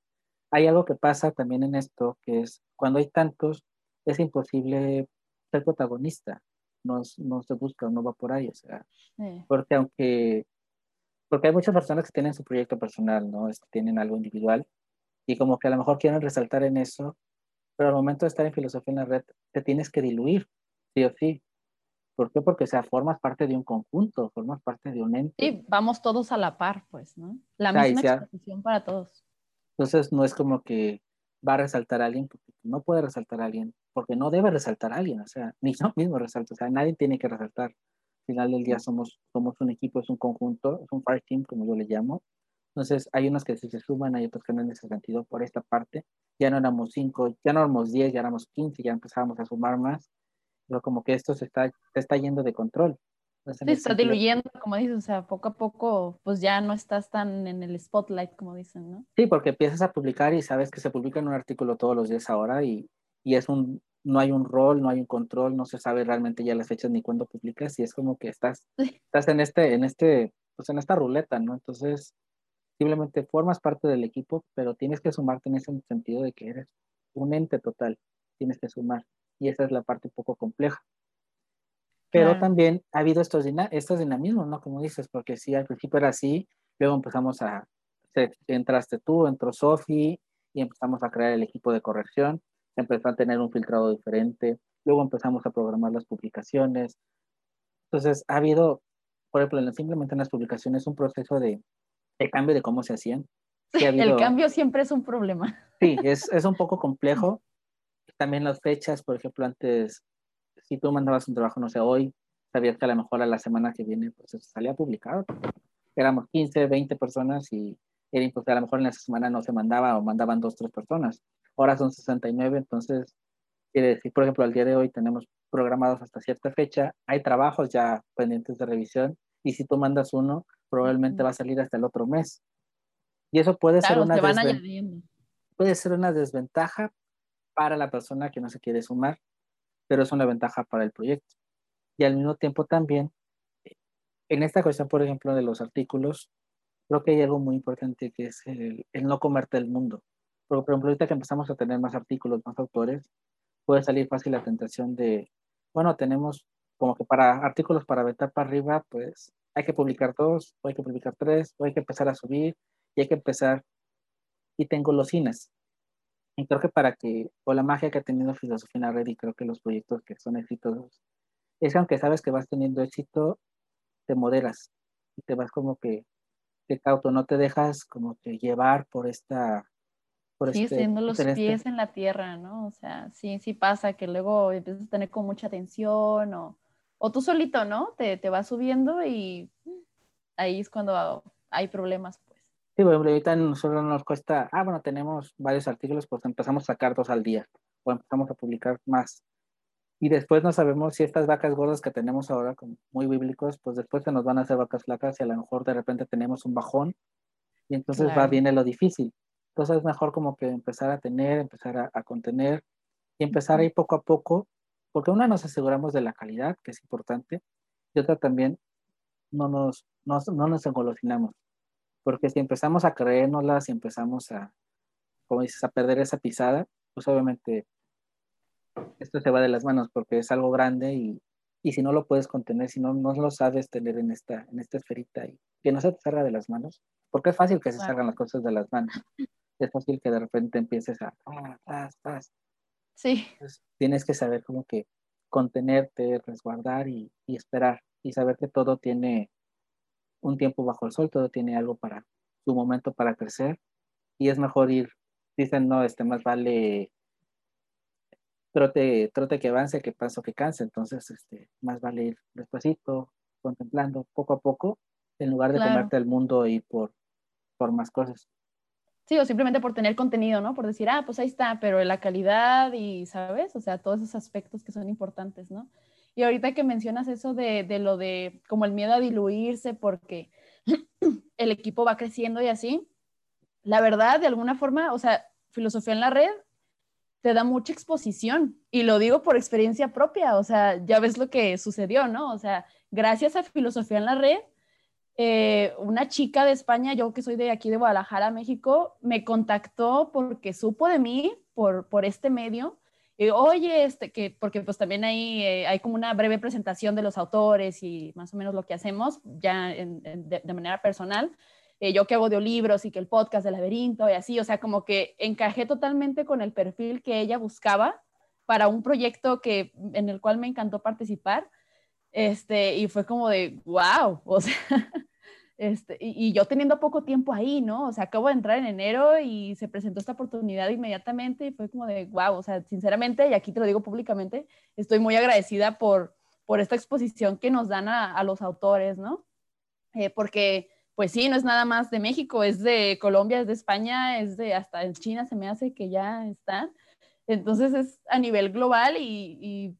Speaker 3: Hay algo que pasa también en esto, que es cuando hay tantos, es imposible ser protagonista, no, no se busca, no va por ahí, o sea, porque aunque porque hay muchas personas que tienen su proyecto personal, ¿no? Es, tienen algo individual y como que a lo mejor quieren resaltar en eso, pero al momento de estar en filosofía en la red, te tienes que diluir, sí o sí. ¿Por qué? Porque, o sea, formas parte de un conjunto, formas parte de un ente.
Speaker 2: Sí, vamos todos a la par, pues, ¿no? La misma exposición para todos.
Speaker 3: Entonces, no es como que va a resaltar a alguien, porque no puede resaltar a alguien, porque no debe resaltar a alguien, o sea, ni yo mismo resalto, o sea, nadie tiene que resaltar final del día somos, somos un equipo, es un conjunto, es un fire team, como yo le llamo. Entonces, hay unos que se suman, hay otros que no en ese sentido por esta parte. Ya no éramos cinco, ya no éramos diez, ya éramos quince, ya empezábamos a sumar más. Pero como que esto se está, se está yendo de control.
Speaker 2: Se está diluyendo, como dices, o sea, poco a poco, pues ya no estás tan en el spotlight, como dicen, ¿no?
Speaker 3: Sí, porque empiezas a publicar y sabes que se publica en un artículo todos los días ahora y, y es un, no hay un rol, no hay un control, no se sabe realmente ya las fechas ni cuándo publicas y es como que estás, estás en este, en este, pues en esta ruleta, ¿no? Entonces, simplemente formas parte del equipo, pero tienes que sumarte en ese sentido de que eres un ente total, tienes que sumar y esa es la parte un poco compleja. Pero también ha habido estos, estos dinamismos, ¿no? Como dices, porque sí, al principio era así, luego empezamos a, entraste tú, entró Sofi y empezamos a crear el equipo de corrección empezó a tener un filtrado diferente, luego empezamos a programar las publicaciones. Entonces, ha habido, por ejemplo, simplemente en las publicaciones, un proceso de, cambio de cómo se hacían.
Speaker 2: el cambio siempre es un problema.
Speaker 3: Sí, es, es un poco complejo. También las fechas, por ejemplo, antes, si tú mandabas un trabajo, no sé, hoy, sabías que a lo mejor a la semana que viene, pues salía publicado. Éramos 15, 20 personas y era imposible, a lo mejor en esa semana no se mandaba o mandaban dos, tres personas ahora son 69, entonces quiere decir, por ejemplo, al día de hoy tenemos programados hasta cierta fecha, hay trabajos ya pendientes de revisión y si tú mandas uno, probablemente va a salir hasta el otro mes. Y eso puede ser una puede ser una desventaja para la persona que no se quiere sumar, pero es una ventaja para el proyecto. Y al mismo tiempo también, en esta cuestión, por ejemplo, de los artículos, creo que hay algo muy importante que es el, no comerte el mundo por ejemplo, ahorita que empezamos a tener más artículos, más autores, puede salir fácil la tentación de, bueno, tenemos como que para artículos para vetar para arriba, pues hay que publicar dos, hay que publicar tres, hay que empezar a subir, y hay que empezar, y tengo los cines. Y creo que para que, o la magia que ha tenido Filosofía en la Red, y creo que los proyectos que son exitosos, es que aunque sabes que vas teniendo éxito, te moderas, y te vas como que, que cauto, no te dejas como que llevar por esta
Speaker 2: sí, este, los pies en la tierra, ¿no? O sea, sí, sí pasa que luego empiezas a tener con mucha tensión o, o tú solito, ¿no? Te, te vas subiendo y ahí es cuando hay problemas,
Speaker 3: Sí, bueno, ahorita nosotros nos cuesta, ah, bueno, tenemos varios artículos, pues empezamos a sacar dos al día o empezamos a publicar más. Y después no sabemos si estas vacas gordas que tenemos ahora, como muy bíblicos, pues después se nos van a hacer vacas flacas y a lo mejor de repente tenemos un bajón y entonces va, viene lo difícil. Entonces es mejor como que empezar a tener, empezar a, contener y empezar ahí poco a poco, porque una nos aseguramos de la calidad, que es importante, y otra también no nos, no, no nos engolosinamos, porque si empezamos a creérnoslas y empezamos a, como dices, a perder esa pisada, pues obviamente esto se va de las manos porque es algo grande y, y si no lo puedes contener, si no, no lo sabes tener en esta, en esta esferita y que no se te salga de las manos, porque es fácil que se salgan las cosas de las manos. Es fácil que de repente empieces a, ah,
Speaker 2: Sí.
Speaker 3: tienes que saber como que contenerte, resguardar y, y, esperar y saber que todo tiene un tiempo bajo el sol, todo tiene algo para su momento para crecer y es mejor ir, dicen, no, este más vale trote, trote que avance que paso que canse, entonces este, más vale ir despacito, contemplando poco a poco, en lugar de tomarte el mundo y por, por más cosas.
Speaker 2: Sí, o simplemente por tener contenido, ¿no? Por decir, ah, pues ahí está, pero la calidad y, ¿sabes? O sea, todos esos aspectos que son importantes, ¿no? Y ahorita que mencionas eso de, de lo de como el miedo a diluirse porque el equipo va creciendo y así, la verdad, de alguna forma, o sea, filosofía en la red te da mucha exposición y lo digo por experiencia propia, o sea, ya ves lo que sucedió, ¿no? O sea, gracias a filosofía en la red, eh, una chica de España, yo que soy de aquí de Guadalajara, México, me contactó porque supo de mí por, por este medio. Y, Oye, este, que, porque pues también hay, eh, hay como una breve presentación de los autores y más o menos lo que hacemos ya de, manera personal. Eh, yo que hago de libros y que el podcast de laberinto y así, o sea, como que encajé totalmente con el perfil que ella buscaba para un proyecto que, en el cual me encantó participar. Este, y fue como de, wow, o sea, este, y, yo teniendo poco tiempo ahí, ¿no? O sea, acabo de entrar en enero y se presentó esta oportunidad inmediatamente y fue como de, wow, o sea, sinceramente, y aquí te lo digo públicamente, estoy muy agradecida por, por esta exposición que nos dan a, a los autores, ¿no? Eh, porque, pues sí, no es nada más de México, es de Colombia, es de España, es de hasta en China se me hace que ya están. Entonces es a nivel global y, y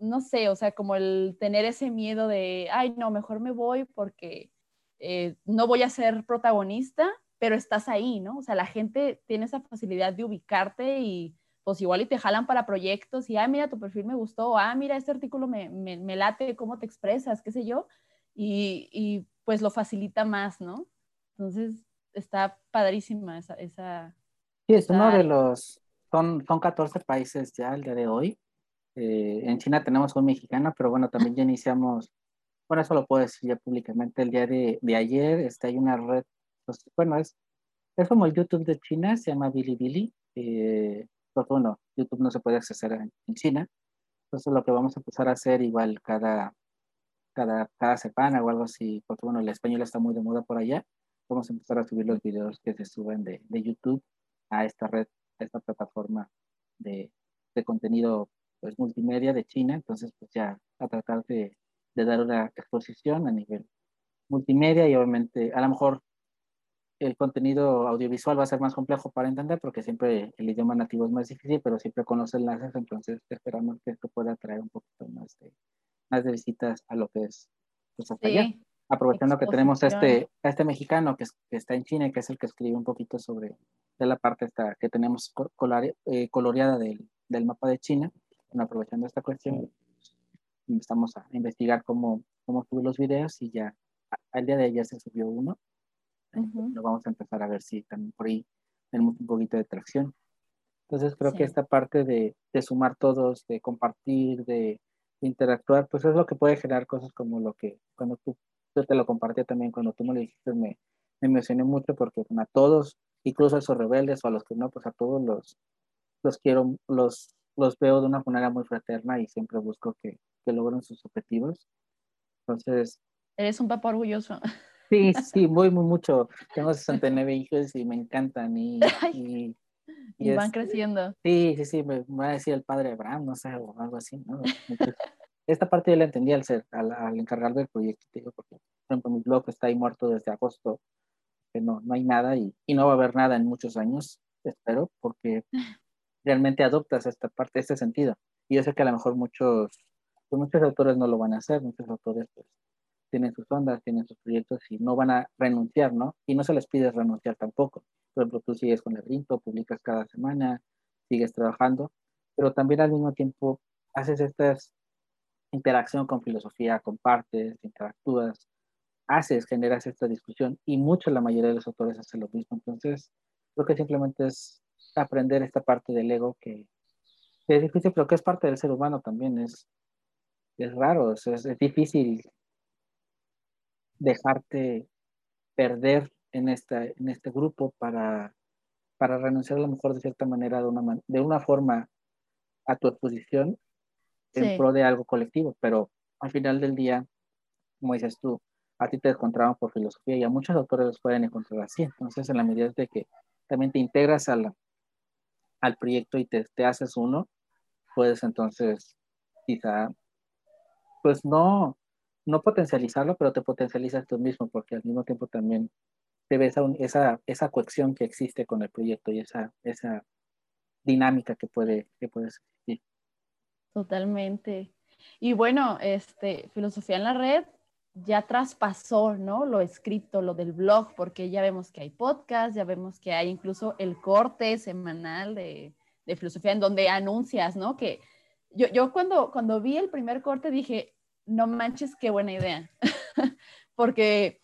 Speaker 2: no sé, o sea, como el tener ese miedo de, ay, no, mejor me voy porque eh, no voy a ser protagonista, pero estás ahí, ¿no? O sea, la gente tiene esa facilidad de ubicarte y pues igual y te jalan para proyectos y, ah, mira, tu perfil me gustó, ah, mira, este artículo me, me, late, cómo te expresas, qué sé yo, y, y, pues lo facilita más, ¿no? Entonces, está padrísima esa... esa
Speaker 3: sí, es uno de los, son, son 14 países ya el día de hoy, eh, en China tenemos un mexicano, pero bueno, también ya iniciamos, bueno, eso lo puedo decir ya públicamente, el día de, de ayer este, hay una red, pues, bueno, es, es como el YouTube de China, se llama Bilibili, eh, pues bueno, YouTube no se puede acceder en, China, entonces lo que vamos a empezar a hacer igual cada, cada, cada semana o algo así, porque bueno, el español está muy de moda por allá, vamos a empezar a subir los videos que se suben de, de YouTube a esta red, a esta plataforma de, de contenido pues, multimedia de China, entonces pues ya a tratar de, de dar una exposición a nivel multimedia y obviamente a lo mejor el contenido audiovisual va a ser más complejo para entender porque siempre el idioma nativo es más difícil, pero siempre con los enlaces, entonces esperamos que esto pueda traer un poquito más de, más de visitas a lo que es pues hasta allá. Aprovechando que tenemos a este, a este mexicano que, que, está en China y que es el que escribe un poquito sobre de la parte esta que tenemos eh, coloreada del, del mapa de China, aprovechando esta cuestión, empezamos a investigar cómo, cómo subir los videos y ya al día de ayer se subió uno. Lo vamos a empezar a ver si también por ahí tenemos un poquito de tracción. Entonces creo que esta parte de, de, sumar todos, de compartir, de, interactuar, pues es lo que puede generar cosas como lo que cuando tú, yo te lo compartí también, cuando tú me lo dijiste, me, me emocioné mucho porque a todos, incluso a esos rebeldes o a los que no, pues a todos los, los quiero, los los veo de una manera muy fraterna y siempre busco que, que logren sus objetivos. Entonces...
Speaker 2: Eres un papá orgulloso.
Speaker 3: Sí, sí, muy, muy mucho. Tengo 69 hijos y me encantan y...
Speaker 2: y, van creciendo.
Speaker 3: Sí, sí, sí, me, va a decir el padre Abraham, no sé, o algo así, ¿no? esta parte yo la entendí al, ser, al, al encargar del proyecto, digo, porque, por ejemplo, mi blog está ahí muerto desde agosto, que no, no hay nada y, y no va a haber nada en muchos años, espero, porque realmente adoptas esta parte, este sentido. Y yo sé que a lo mejor muchos, pues muchos autores no lo van a hacer, muchos autores pues, tienen sus ondas, tienen sus proyectos y no van a renunciar, ¿no? Y no se les pide renunciar tampoco. Por ejemplo, tú sigues con el rinto, publicas cada semana, sigues trabajando, pero también al mismo tiempo haces esta interacción con filosofía, compartes, interactúas, haces, generas esta discusión y mucho la mayoría de los autores hacen lo mismo. Entonces, creo que simplemente es aprender esta parte del ego que, es difícil, pero que es parte del ser humano también. Es, es raro, es, es, difícil dejarte perder en, esta, en este grupo para para renunciar a lo mejor de cierta manera, de una, de una forma a tu exposición en pro de algo colectivo, pero al final del día, como dices tú, a ti te encontraban por filosofía y a muchos autores los pueden encontrar así. Entonces, en la medida de que también te integras al proyecto y te, te haces uno, puedes entonces quizá, pues no, no potencializarlo, pero te potencializas tú mismo, porque al mismo tiempo también te ves esa, esa cohesión que existe con el proyecto y esa, esa dinámica que puede, que puede existir.
Speaker 2: Totalmente. Y bueno, este, Filosofía en la Red ya traspasó, ¿no? Lo escrito, lo del blog, porque ya vemos que hay podcast, ya vemos que hay incluso el corte semanal de, de filosofía en donde anuncias, ¿no? Que yo, yo cuando, cuando vi el primer corte dije, no manches, qué buena idea. porque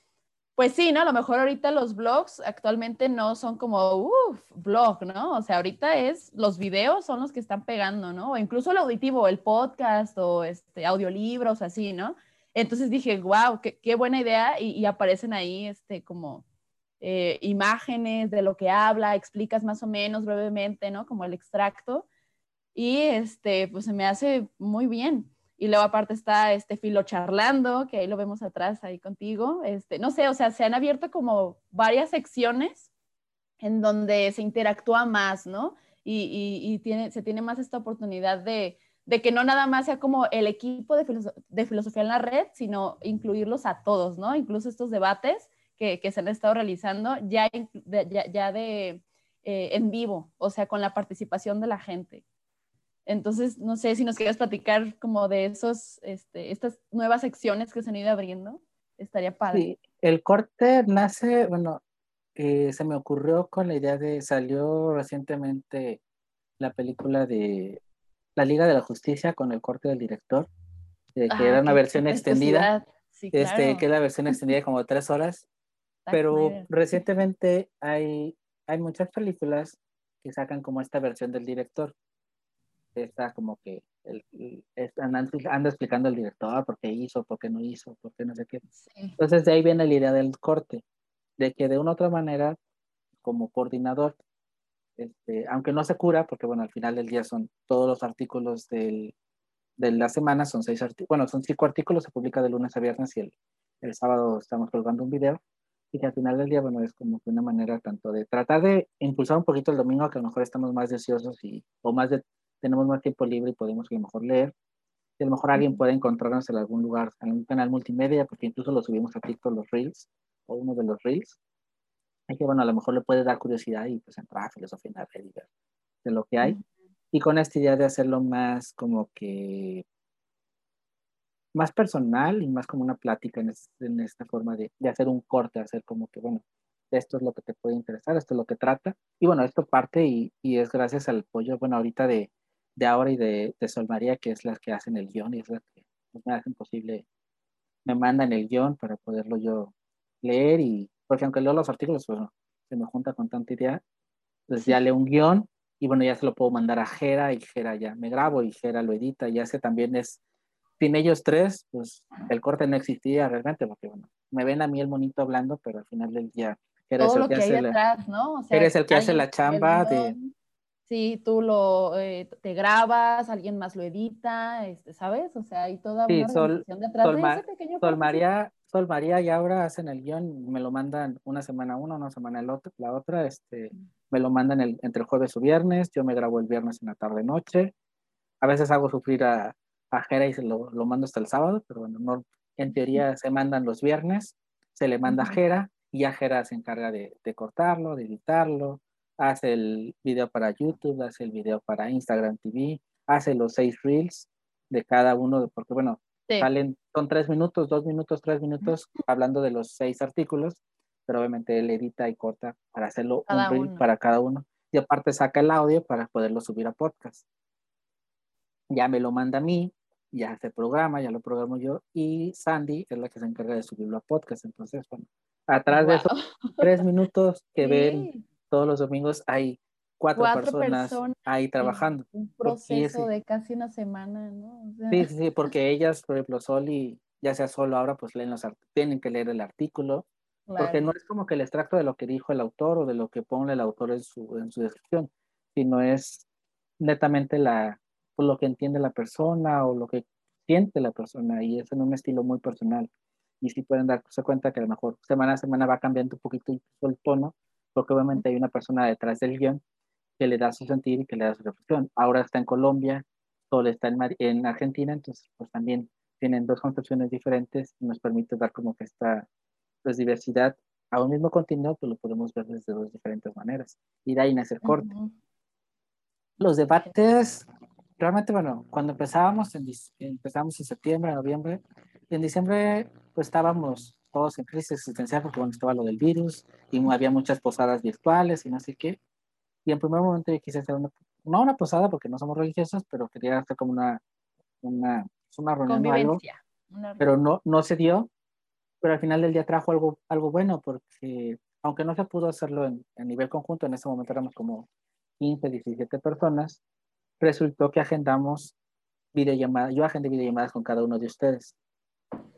Speaker 2: pues sí, ¿no? A lo mejor ahorita los blogs actualmente no son como, uff, blog, ¿no? O sea, ahorita es, los videos son los que están pegando, ¿no? O incluso el auditivo, el podcast o este, audiolibros, así, ¿no? Entonces dije, wow, qué, buena idea y, aparecen ahí, este, como eh, imágenes de lo que habla, explicas más o menos brevemente, ¿no? Como el extracto. Y, este, pues se me hace muy bien. Y luego aparte está este Filo Charlando, que ahí lo vemos atrás, ahí contigo. Este, no sé, o sea, se han abierto como varias secciones en donde se interactúa más, ¿no? Y, y, tiene, se tiene más esta oportunidad de, de, que no nada más sea como el equipo de, filosofía en la red, sino incluirlos a todos, ¿no? Incluso estos debates que, que se han estado realizando ya, ya, ya de eh, en vivo, o sea, con la participación de la gente. Entonces, no sé si nos quieres platicar como de esos, este, estas nuevas secciones que se han ido abriendo. Estaría padre. Sí,
Speaker 3: el corte nace, bueno, eh, se me ocurrió con la idea de, salió recientemente la película de La Liga de la Justicia con el corte del director, que ah, era una versión extendida, este, que es la versión extendida de como tres horas, pero recientemente hay, hay muchas películas que sacan como esta versión del director está como que el, anda, explicando el director por qué hizo, por qué no hizo, por qué no sé qué. Entonces de ahí viene la idea del corte, de que de una u otra manera, como coordinador, este, aunque no se cura, porque bueno, al final del día son todos los artículos del, de la semana, son seis artículos, bueno, son cinco artículos, se publica de lunes a viernes y el, el sábado estamos colgando un video, y que al final del día, bueno, es como que una manera tanto de tratar de impulsar un poquito el domingo, que a lo mejor estamos más deseosos y, o más de tenemos más tiempo libre y podemos a lo mejor leer. Y a lo mejor alguien puede encontrarnos en algún lugar, en un canal multimedia, porque incluso lo subimos a TikTok los Reels, o uno de los Reels. Y que, bueno, a lo mejor le puede dar curiosidad y pues entrar a filosofía y ver de lo que hay. Y con esta idea de hacerlo más como que más personal y más como una plática en, en esta forma de, de, hacer un corte, hacer como que, bueno, esto es lo que te puede interesar, esto es lo que trata. Y bueno, esto parte y, y es gracias al apoyo, bueno, ahorita de, de ahora y de, de Sol María, que es las que hacen el guion y es las que me hacen posible, me mandan el guion para poderlo yo leer y, porque aunque leo los artículos, pues se me junta con tanta idea, pues ya leo un guion y bueno, ya se lo puedo mandar a Jera y Jera ya me grabo y Jera lo edita y ese también es, sin ellos tres, pues el corte no existía realmente porque bueno, me ven a mí el monito hablando, pero al final del día
Speaker 2: eres el que, hace la, ¿no?
Speaker 3: eres el que hace la chamba de
Speaker 2: Sí, tú lo eh, te grabas, alguien más lo edita, este, ¿sabes? O sea, hay toda una organización detrás
Speaker 3: Sol, de ese pequeño Sol María, Sol María y ahora hacen el guion, me lo mandan una semana uno, una semana el otro, la otra, este, me lo mandan el, entre el jueves o viernes, yo me grabo el viernes en la tarde noche, a veces hago sufrir a, a Jera y se lo, lo, mando hasta el sábado, pero bueno, no, en teoría se mandan los viernes, se le manda a Jera y a Jera se encarga de, de cortarlo, de editarlo, hace el video para YouTube, hace el video para Instagram TV, hace los seis reels de cada uno, porque bueno, salen, son tres minutos, dos minutos, tres minutos, hablando de los seis artículos, pero obviamente él edita y corta para hacerlo un reel para cada uno. Y aparte saca el audio para poderlo subir a podcast. Ya me lo manda a mí, ya se programa, ya lo programo yo, y Sandy es la que se encarga de subirlo a podcast. Entonces, bueno, atrás de esos tres minutos que ven todos los domingos hay cuatro, personas, ahí trabajando.
Speaker 2: Un proceso de casi una semana, ¿no?
Speaker 3: Sí, sí, sí, porque ellas, por ejemplo, Sol y ya sea solo ahora, pues leen los tienen que leer el artículo, Porque no es como que el extracto de lo que dijo el autor o de lo que pone el autor en su, en su descripción, sino es netamente la, pues, lo que entiende la persona o lo que siente la persona y es en un estilo muy personal. Y si pueden darse cuenta que a lo mejor semana a semana va cambiando un poquito el tono, porque obviamente hay una persona detrás del guion que le da su sentir y que le da su reflexión. Ahora está en Colombia, Sol está en, en Argentina, entonces pues también tienen dos concepciones diferentes y nos permite dar como que esta pues, diversidad a un mismo contenido, pues lo podemos ver desde dos diferentes maneras. Y de ahí nace el corte. Los debates, realmente, bueno, cuando empezábamos, en, empezamos en septiembre, noviembre, y en diciembre pues estábamos todos en crisis existencial porque bueno, estaba lo del virus y había muchas posadas virtuales y no sé qué. Y en primer momento yo quise hacer una, no una posada porque no somos religiosos, pero quería hacer como una, una, una reunión algo, pero no, no se dio. Pero al final del día trajo algo, algo bueno porque aunque no se pudo hacerlo en, a nivel conjunto, en ese momento éramos como 15, 17 personas, resultó que agendamos videollamadas, yo agendé videollamadas con cada uno de ustedes.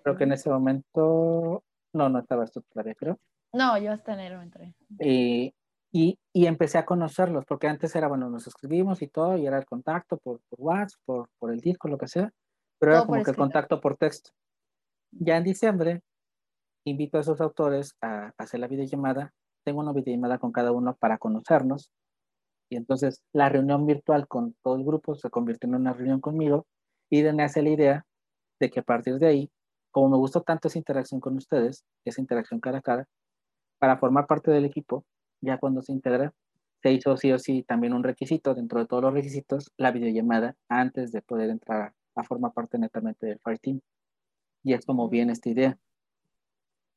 Speaker 3: Creo que en ese momento, no, no estabas tú todavía, creo.
Speaker 2: No, yo hasta enero entré.
Speaker 3: Y, y, y, empecé a conocerlos, porque antes era, bueno, nos escribimos y todo, y era el contacto por, por WhatsApp, por, por el disco, lo que sea, pero era como que el contacto por texto. Ya en diciembre, invito a esos autores a, hacer la videollamada. Tengo una videollamada con cada uno para conocernos. Y entonces la reunión virtual con todo el grupo se convirtió en una reunión conmigo y me hace la idea de que a partir de ahí, como me gustó tanto esa interacción con ustedes, esa interacción cara a cara, para formar parte del equipo, ya cuando se integra, se hizo sí o sí también un requisito dentro de todos los requisitos, la videollamada antes de poder entrar a formar parte netamente del Fireteam. Y es como viene esta idea.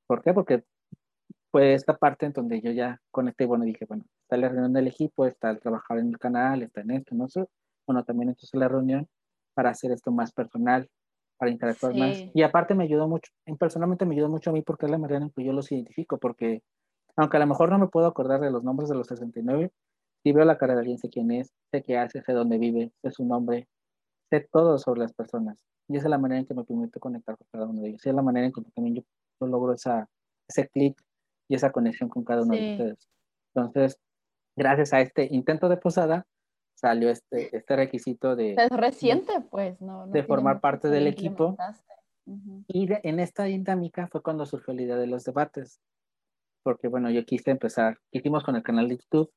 Speaker 3: ¿Por qué? Porque fue esta parte en donde yo ya conecté, bueno, dije, bueno, está la reunión del equipo, está el trabajar en el canal, está en esto, no sé. Bueno, también entonces la reunión para hacer esto más personal, para interactuar más. Y aparte me ayudó mucho, personalmente me ayudó mucho a mí porque es la manera en que yo los identifico, porque aunque a lo mejor no me puedo acordar de los nombres de los 69, si veo la cara de alguien, sé quién es, sé qué hace, sé dónde vive, sé su nombre, sé todo sobre las personas. Y esa es la manera en que me permite conectar con cada uno de ellos. Esa es la manera en que también yo, logro esa, ese clic y esa conexión con cada uno de ustedes. Entonces, gracias a este intento de posada, salió este, este requisito de...
Speaker 2: Es reciente, pues, ¿no?
Speaker 3: de formar parte del equipo. Y en esta dinámica fue cuando surgió la idea de los debates. Porque, bueno, yo quise empezar, quisimos con el canal de YouTube,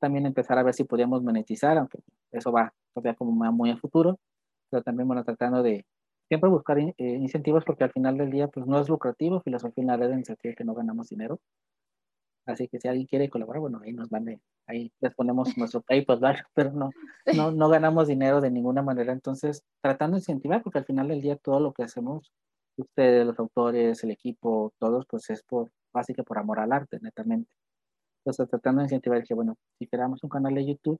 Speaker 3: también empezar a ver si podíamos monetizar, aunque eso va todavía como muy a futuro, pero también, bueno, tratando de siempre buscar eh, incentivos porque al final del día, pues no es lucrativo, filosofía en la red en el sentido que no ganamos dinero. Así que si alguien quiere colaborar, bueno, ahí nos van, ahí les ponemos nuestro PayPal, pero no, no, no ganamos dinero de ninguna manera. Entonces, tratando de incentivar, porque al final del día todo lo que hacemos, ustedes, los autores, el equipo, todos, pues es por, básicamente por amor al arte, netamente. Entonces, tratando de incentivar, que bueno, si queramos un canal de YouTube,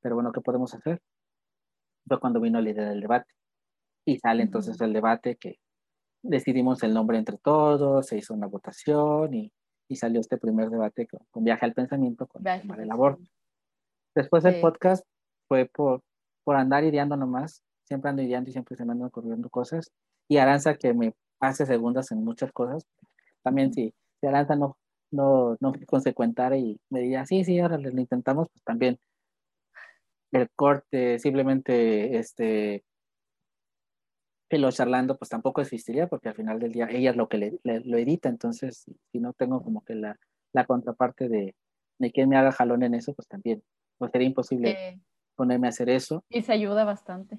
Speaker 3: pero bueno, ¿qué podemos hacer? Fue cuando vino la idea del debate. Y sale entonces el debate que decidimos el nombre entre todos, se hizo una votación y, y salió este primer debate con, Viaje al Pensamiento con, para el aborto. Después del podcast fue por, por andar ideando nomás, siempre ando ideando y siempre se me andan ocurriendo cosas. Y Aranza que me hace segundas en muchas cosas, también si, si Aranza no, no, no consecuentara y me diría, sí, sí, ahora lo intentamos, pues también el corte, simplemente este que lo charlando, pues tampoco existiría, porque al final del día ella es lo que le, lo edita, entonces si no tengo como que la, la contraparte de, de quien me haga jalón en eso, pues también, pues sería imposible ponerme a hacer eso.
Speaker 2: Y se ayuda bastante.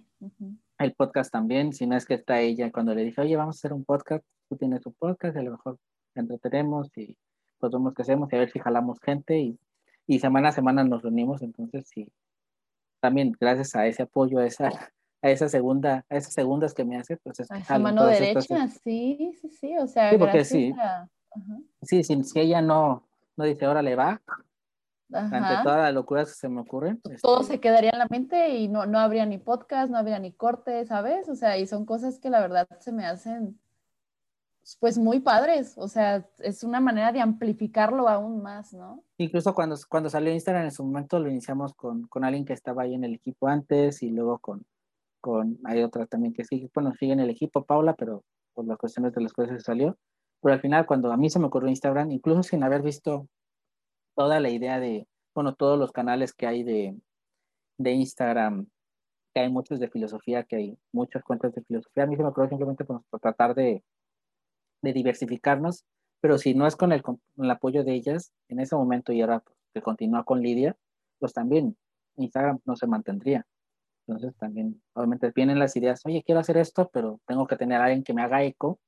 Speaker 3: El podcast también, si no es que está ella, cuando le dije, oye, vamos a hacer un podcast, tú tienes un podcast, a lo mejor entretenemos y pues vemos qué hacemos y a ver si jalamos gente y, y semana a semana nos reunimos, entonces sí, también gracias a ese apoyo, a esa, a esa segunda, a esas segundas que me hace, pues es
Speaker 2: a mano derecha, sí, sí, sí, o sea,
Speaker 3: sí, porque sí, sí, si, ella no, no dice, ahora le va, ante todas las locuras que se me ocurren.
Speaker 2: Todo este se quedaría en la mente y no, no habría ni podcast, no habría ni corte, ¿sabes? O sea, y son cosas que la verdad se me hacen pues muy padres, o sea, es una manera de amplificarlo aún más, ¿no?
Speaker 3: Incluso cuando, cuando salió Instagram en su momento lo iniciamos con, con alguien que estaba ahí en el equipo antes y luego con, con hay otra también que sigue, bueno, sigue en el equipo, Paula, pero por las cuestiones de las cosas que salió, Pero al final, cuando a mí se me ocurrió Instagram, incluso sin haber visto toda la idea de, bueno, todos los canales que hay de, de Instagram, que hay muchos de filosofía, que hay muchas cuentas de filosofía, a mí se me ocurrió simplemente por, tratar de, de, diversificarnos, pero si no es con el, con el, apoyo de ellas, en ese momento y ahora pues, que continúa con Lidia, pues también Instagram no se mantendría. Entonces también, obviamente, vienen las ideas, oye, quiero hacer esto, pero tengo que tener a alguien que me haga eco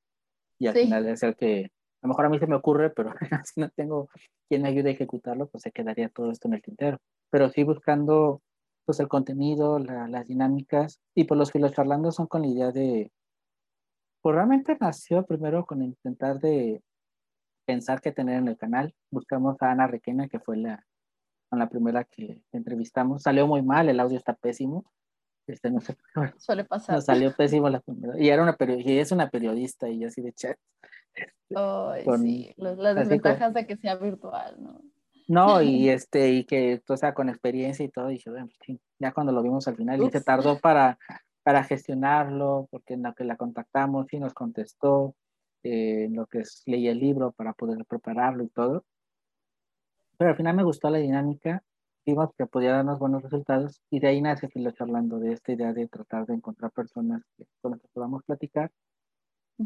Speaker 3: y al final es el que, a lo mejor a mí se me ocurre, pero si no tengo quien me ayude a ejecutarlo, pues se quedaría todo esto en el tintero. Pero sí buscando pues el contenido, las dinámicas y pues los filos charlando son con la idea de, pues realmente nació primero con intentar de pensar qué tener en el canal. Buscamos a Ana Requena, que fue la, con la primera que entrevistamos. Salió muy mal, el audio está pésimo, este, no sé,
Speaker 2: Suele pasar.
Speaker 3: Nos salió pésimo la primera. Y, era una y es una periodista y así de chat.
Speaker 2: sí, las desventajas de que sea virtual, ¿no?
Speaker 3: No, y este, y que, o sea, con experiencia y todo, dije, bueno, ya cuando lo vimos al final, y se tardó para, para gestionarlo, porque en lo que la contactamos, y nos contestó, eh, lo que es, leí el libro para poder prepararlo y todo. Pero al final me gustó la dinámica que podía darnos buenos resultados y de ahí nace Filo Charlando, de esta idea de tratar de encontrar personas con las que podamos platicar,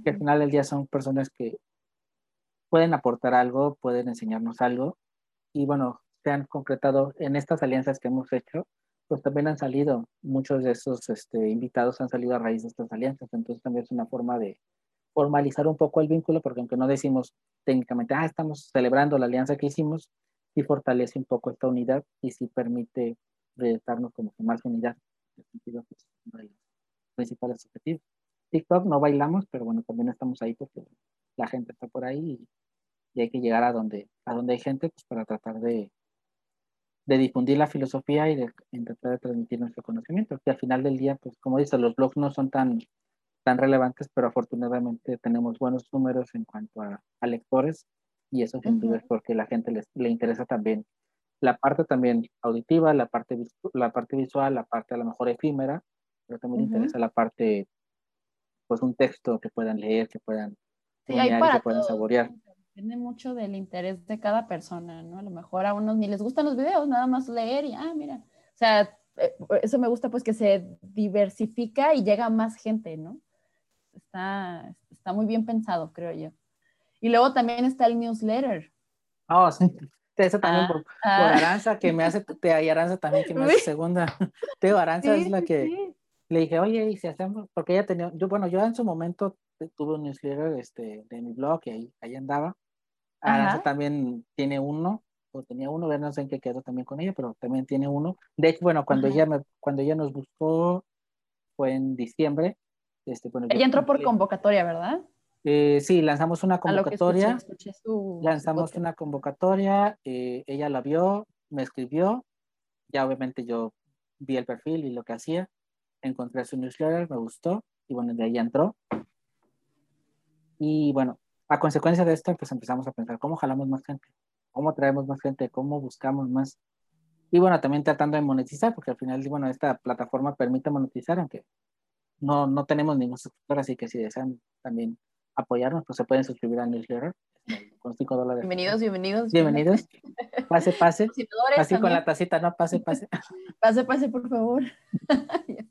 Speaker 3: que al final del día son personas que pueden aportar algo, pueden enseñarnos algo y bueno, se han concretado en estas alianzas que hemos hecho, pues también han salido, muchos de esos este, invitados han salido a raíz de estas alianzas, entonces también es una forma de formalizar un poco el vínculo, porque aunque no decimos técnicamente, ah, estamos celebrando la alianza que hicimos, sí fortalece un poco esta unidad y sí permite proyectarnos como que más unidad. En sentido, pues, de los principales objetivos. TikTok no bailamos, pero bueno, también estamos ahí porque la gente está por ahí y, hay que llegar a donde, a donde hay gente pues, para tratar de, de difundir la filosofía y de intentar de transmitir nuestro conocimiento. Que al final del día, pues como dice, los blogs no son tan, tan relevantes, pero afortunadamente tenemos buenos números en cuanto a, a lectores y eso sin duda es porque la gente les, le interesa también la parte también auditiva, la parte, la parte visual, la parte a lo mejor efímera, pero también interesa la parte, pues un texto que puedan leer, que puedan,
Speaker 2: sí, hay para que puedan saborear. Depende mucho del interés de cada persona, ¿no? A lo mejor a unos ni les gustan los videos, nada más leer y, ah, mira, o sea, eh, eso me gusta pues que se diversifica y llega más gente, ¿no? Está, está muy bien pensado, creo yo. Y luego también está el newsletter.
Speaker 3: Oh, sí. Eso también por, ah. Aranza, que me hace, te Aranza también, que me hace segunda. Teo Aranza es la que le dije, oye, y si hacemos, porque ella tenía, yo, bueno, yo en su momento tuve un newsletter este, de mi blog y ahí, ahí andaba. Aranza también tiene uno, o tenía uno, no sé en qué quedó también con ella, pero también tiene uno. De hecho, bueno, cuando, ella, me, cuando ella nos buscó, fue en diciembre. Este, bueno,
Speaker 2: ella entró por convocatoria, ¿verdad?
Speaker 3: Eh, sí, lanzamos una convocatoria. lanzamos una convocatoria, eh, ella la vio, me escribió, ya obviamente yo vi el perfil y lo que hacía, encontré su newsletter, me gustó y bueno, de ahí entró. Y bueno, a consecuencia de esto, pues empezamos a pensar cómo jalamos más gente, cómo traemos más gente, cómo buscamos más. Y bueno, también tratando de monetizar, porque al final, bueno, esta plataforma permite monetizar, aunque no, no tenemos ningún suscriptor, así que si desean también apoyarnos, pues se pueden suscribir al newsletter con 5 dólares.
Speaker 2: Bienvenidos, bienvenidos.
Speaker 3: Bienvenidos. Pase, pase. Así con la tacita, ¿no? Pase, pase.
Speaker 2: Pase, pase, por favor.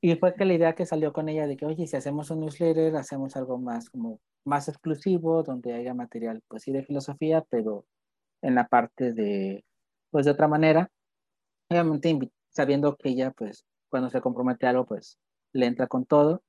Speaker 3: y fue que la idea que salió con ella de que, oye, si hacemos un newsletter, hacemos algo más como más exclusivo, donde haya material, pues sí, de filosofía, pero en la parte de, pues de otra manera. Obviamente, sabiendo que ella, pues, cuando se compromete a algo, pues, le entra con todo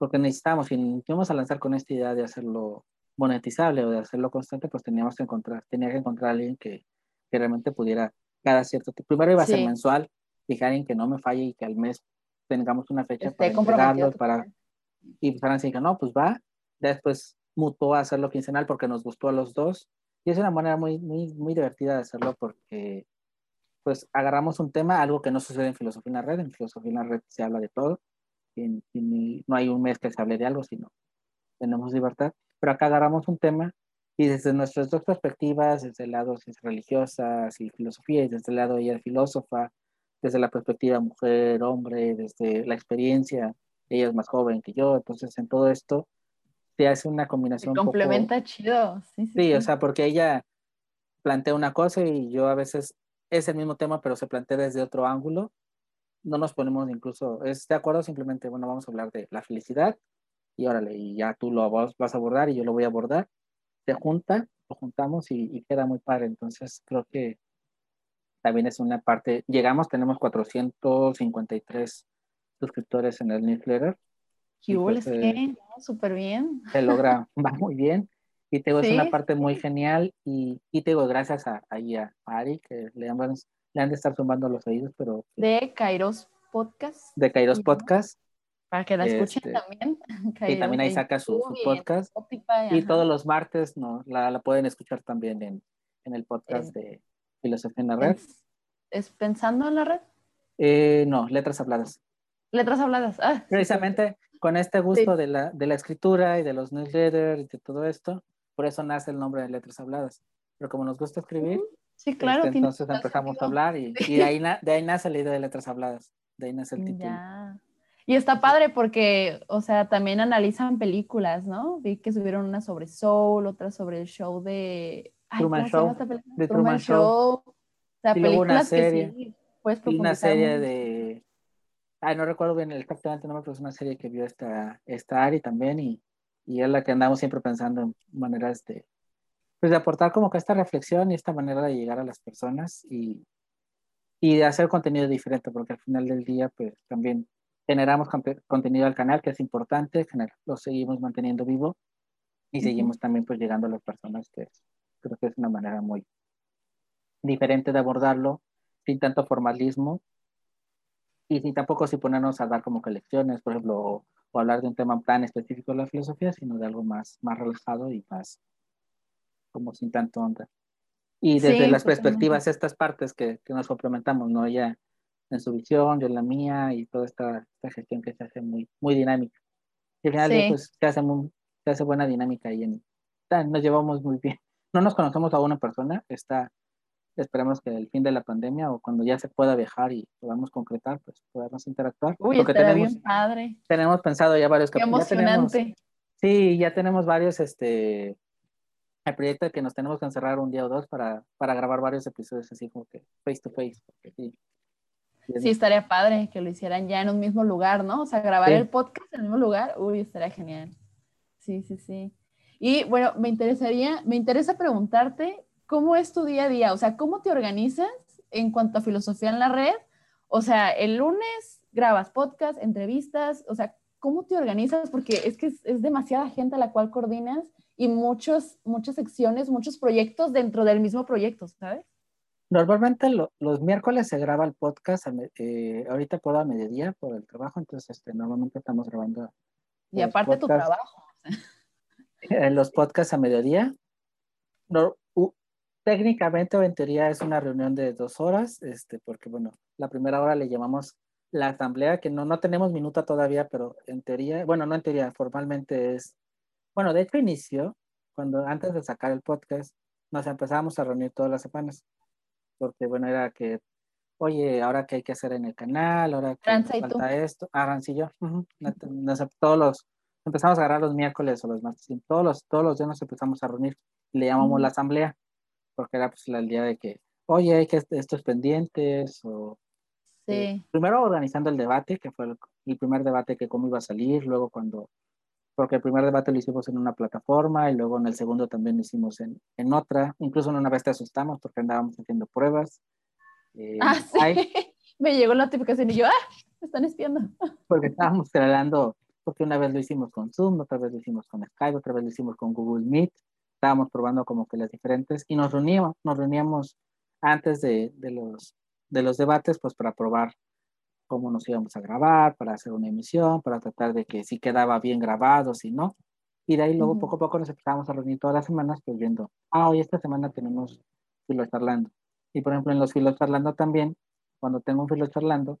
Speaker 3: porque necesitamos, si íbamos a lanzar con esta idea de hacerlo monetizable o de hacerlo constante, pues teníamos que encontrar, tenía que encontrar a alguien que, que realmente pudiera cada cierto tiempo. Primero iba a ser mensual, fijar alguien que no me falle y que al mes tengamos una fecha para entregarlo, para... Y pues ahora sí que no, pues va. Después mutó a hacerlo quincenal porque nos gustó a los dos. Y es una manera muy, muy, muy divertida de hacerlo porque pues agarramos un tema, algo que no sucede en filosofía en la red. En filosofía en la red se habla de todo no hay un mes que se hable de algo, sino tenemos libertad. Pero acá agarramos un tema y desde nuestras dos perspectivas, desde el lado religiosa y filosofía, y desde el lado ella filósofa, desde la perspectiva mujer, hombre, desde la experiencia, ella es más joven que yo, entonces en todo esto te hace una combinación.
Speaker 2: Se complementa chido. Sí, sí,
Speaker 3: sí, o sea, porque ella plantea una cosa y yo a veces es el mismo tema, pero se plantea desde otro ángulo. No nos ponemos incluso, es de acuerdo, simplemente, bueno, vamos a hablar de la felicidad y órale, y ya tú lo vas, a abordar y yo lo voy a abordar. Se junta, lo juntamos y, y queda muy padre. Entonces, creo que también es una parte, llegamos, tenemos 453 suscriptores en el newsletter.
Speaker 2: ¿Qué pues, eh, Súper bien.
Speaker 3: Se logra, va muy bien. Y te digo, es una parte muy genial. Y, y te digo, gracias a, a, Ari, que le han, le han de estar sumando los oídos, pero...
Speaker 2: De Kairos Podcast.
Speaker 3: De Kairos Podcast.
Speaker 2: Para que la escuchen este, también.
Speaker 3: y también ahí saca su, podcast. y todos los martes no, la, la pueden escuchar también en, en el podcast de Filosofía en la Red.
Speaker 2: ¿Es, Pensando en la Red?
Speaker 3: Eh, no, Letras Habladas.
Speaker 2: Letras Habladas. Ah,
Speaker 3: Precisamente con este gusto de, la, de la escritura y de los newsletters y de todo esto, por eso nace el nombre de Letras Habladas. Pero como nos gusta escribir,
Speaker 2: sí, claro,
Speaker 3: este, entonces empezamos a hablar y, y de, ahí de ahí nace la idea de Letras Habladas. De ahí nace el título.
Speaker 2: Y está padre porque, o sea, también analizan películas, ¿no? Vi que subieron una sobre Soul, otra sobre el show de...
Speaker 3: Truman Show.
Speaker 2: De Truman, Show. O sea, películas
Speaker 3: serie,
Speaker 2: que sí puedes
Speaker 3: Una serie de Ay, no recuerdo bien exactamente el nombre, pero es una serie que vio esta, esta Ari también y, y es la que andamos siempre pensando en maneras de, pues de aportar como que esta reflexión y esta manera de llegar a las personas y, y de hacer contenido diferente, porque al final del día, pues también generamos contenido al canal, que es importante, lo seguimos manteniendo vivo y seguimos también pues llegando a las personas, que creo que es una manera muy diferente de abordarlo, sin tanto formalismo y ni tampoco si ponernos a dar como que lecciones, por ejemplo, o, hablar de un tema tan específico de la filosofía, sino de algo más, más relajado y más como sin tanto onda. Y desde las perspectivas, estas partes que, que, nos complementamos, ¿no? Ella en su visión, yo en la mía y toda esta, esta gestión que se hace muy, muy dinámica. Y al final, pues, se hace, muy, se hace buena dinámica y en, nos llevamos muy bien. No nos conocemos a una persona, está Esperemos que el fin de la pandemia o cuando ya se pueda viajar y podamos concretar, pues podamos interactuar.
Speaker 2: Uy, estaría bien padre.
Speaker 3: Tenemos pensado ya varios
Speaker 2: Qué emocionante.
Speaker 3: sí, ya tenemos varios, este, el proyecto de que nos tenemos que encerrar un día o dos para, para grabar varios episodios así como que face to face.
Speaker 2: sí. Sí, estaría padre que lo hicieran ya en un mismo lugar, ¿no? O sea, grabar el podcast en el mismo lugar, uy, estaría genial. Sí, sí, sí. Y bueno, me interesaría, me interesa preguntarte ¿cómo es tu día a día? O sea, ¿cómo te organizas en cuanto a filosofía en la red? O sea, el lunes grabas podcast, entrevistas, o sea, ¿cómo te organizas? Porque es que es, demasiada gente a la cual coordinas y muchos, muchas secciones, muchos proyectos dentro del mismo proyecto, ¿sabes?
Speaker 3: Normalmente los miércoles se graba el podcast, eh, ahorita puedo a mediodía por el trabajo, entonces este, normalmente estamos grabando.
Speaker 2: Y aparte tu trabajo.
Speaker 3: En los podcasts a mediodía. No, Técnicamente o en teoría es una reunión de dos horas, este, porque bueno, la primera hora le llamamos la asamblea, que no, no tenemos minuta todavía, pero en teoría, bueno, no en teoría, formalmente es, bueno, de hecho inició cuando antes de sacar el podcast, nos empezamos a reunir todas las semanas, porque bueno, era que, oye, ahora qué hay que hacer en el canal, ahora qué falta esto, ah, yo, todos los, empezamos a agarrar los miércoles o los martes, todos los, todos los días nos empezamos a reunir, le llamamos la asamblea, porque era pues el día de que, oye, hay que estos pendientes, o
Speaker 2: sí.
Speaker 3: primero organizando el debate, que fue el, primer debate que cómo iba a salir, luego cuando, porque el primer debate lo hicimos en una plataforma y luego en el segundo también lo hicimos en, en otra, incluso en una vez te asustamos porque andábamos haciendo pruebas.
Speaker 2: Eh, ah, sí, me llegó la notificación y yo, ah, me están espiando.
Speaker 3: Porque estábamos hablando, porque una vez lo hicimos con Zoom, otra vez lo hicimos con Skype, otra vez lo hicimos con Google Meet, estábamos probando como que las diferentes y nos reuníamos, nos reuníamos antes de, de, los, de los debates pues para probar cómo nos íbamos a grabar, para hacer una emisión, para tratar de que si quedaba bien grabado, si no. Y de ahí luego poco a poco nos empezamos a reunir todas las semanas pues viendo, ah, hoy esta semana tenemos filo charlando. Y por ejemplo en los filos charlando también, cuando tengo un filo charlando,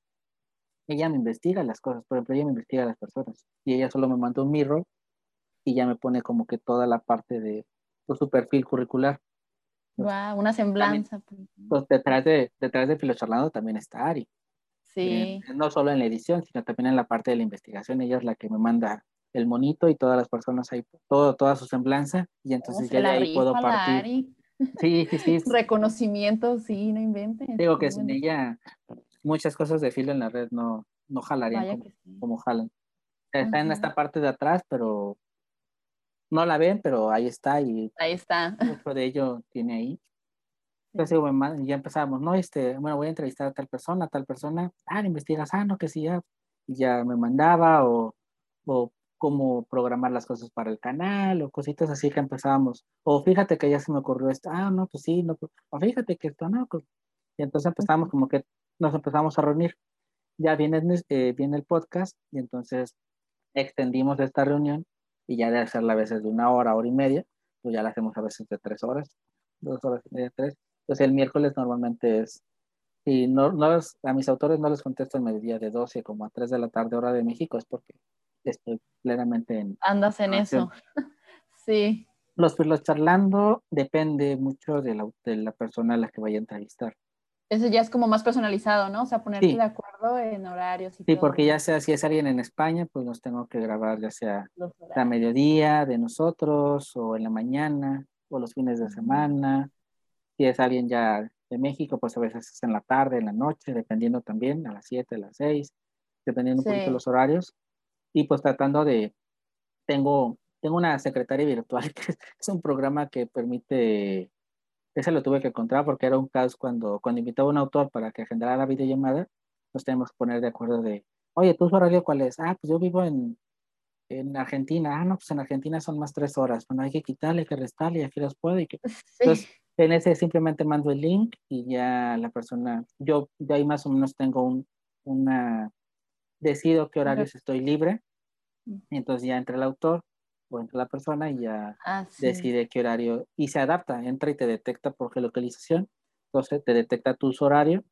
Speaker 3: ella me investiga las cosas, por ejemplo, ella me investiga las personas y ella solo me manda un mirror y ya me pone como que toda la parte de su perfil curricular.
Speaker 2: Wow, una semblanza.
Speaker 3: Pues. pues detrás de, detrás de Filocharlando también está Ari.
Speaker 2: Sí.
Speaker 3: no solo en la edición, sino también en la parte de la investigación. Ella es la que me manda el monito y todas las personas ahí, todo, toda su semblanza, y entonces ya de ahí puedo partir. Sí, sí, sí.
Speaker 2: Reconocimiento, sí, no inventes.
Speaker 3: Digo que sin ella muchas cosas de filo en la red no, no jalarían como, jalan. Está en esta parte de atrás, pero no la ven, pero ahí está y
Speaker 2: ahí está.
Speaker 3: Mucho de ello tiene ahí. Entonces ya empezamos, no, este, bueno, voy a entrevistar a tal persona, a tal persona, ah, investigas, ah, no, que sí, ya, ya me mandaba o, o cómo programar las cosas para el canal o cositas así que empezábamos. O fíjate que ya se me ocurrió esto, ah, no, pues sí, no, pues, o fíjate que esto, no, pues". y entonces empezamos como que nos empezamos a reunir. Ya viene, eh, viene el podcast y entonces extendimos esta reunión y ya de hacerla a veces de una hora, hora y media, pues ya la hacemos a veces de tres horas, dos horas y media, tres. Entonces el miércoles normalmente es, y no, no a mis autores no les contesto el mediodía de 12 como a 3 de la tarde hora de México, es porque estoy plenamente en...
Speaker 2: Andas en eso, sí.
Speaker 3: Los, los charlando depende mucho de la, de la persona a la que vaya a entrevistar.
Speaker 2: Eso ya es como más personalizado, ¿no? O sea, ponerte de acuerdo en horarios
Speaker 3: y Sí, porque ya sea si es alguien en España, pues nos tengo que grabar ya sea a mediodía de nosotros o en la mañana o los fines de semana. Si es alguien ya de México, pues a veces es en la tarde, en la noche, dependiendo también, a las 7, a las 6, dependiendo un poquito los horarios. Y pues tratando de, tengo, tengo una secretaria virtual que es un programa que permite ese lo tuve que encontrar porque era un caso cuando, cuando invitaba a un autor para que agendara la videollamada, nos tenemos que poner de acuerdo de, oye, ¿tu horario cuál es? Ah, pues yo vivo en, en Argentina. Ah, no, pues en Argentina son más tres horas. Bueno, hay que quitarle, hay que restarle y aquí los puedo. Y que... Entonces, en ese simplemente mando el link y ya la persona, yo de ahí más o menos tengo un, una, decido qué horarios estoy libre. Entonces ya entre el autor o entra la persona y ya ah, decide qué horario y se adapta, entra y te detecta por geolocalización, entonces te detecta tus horarios,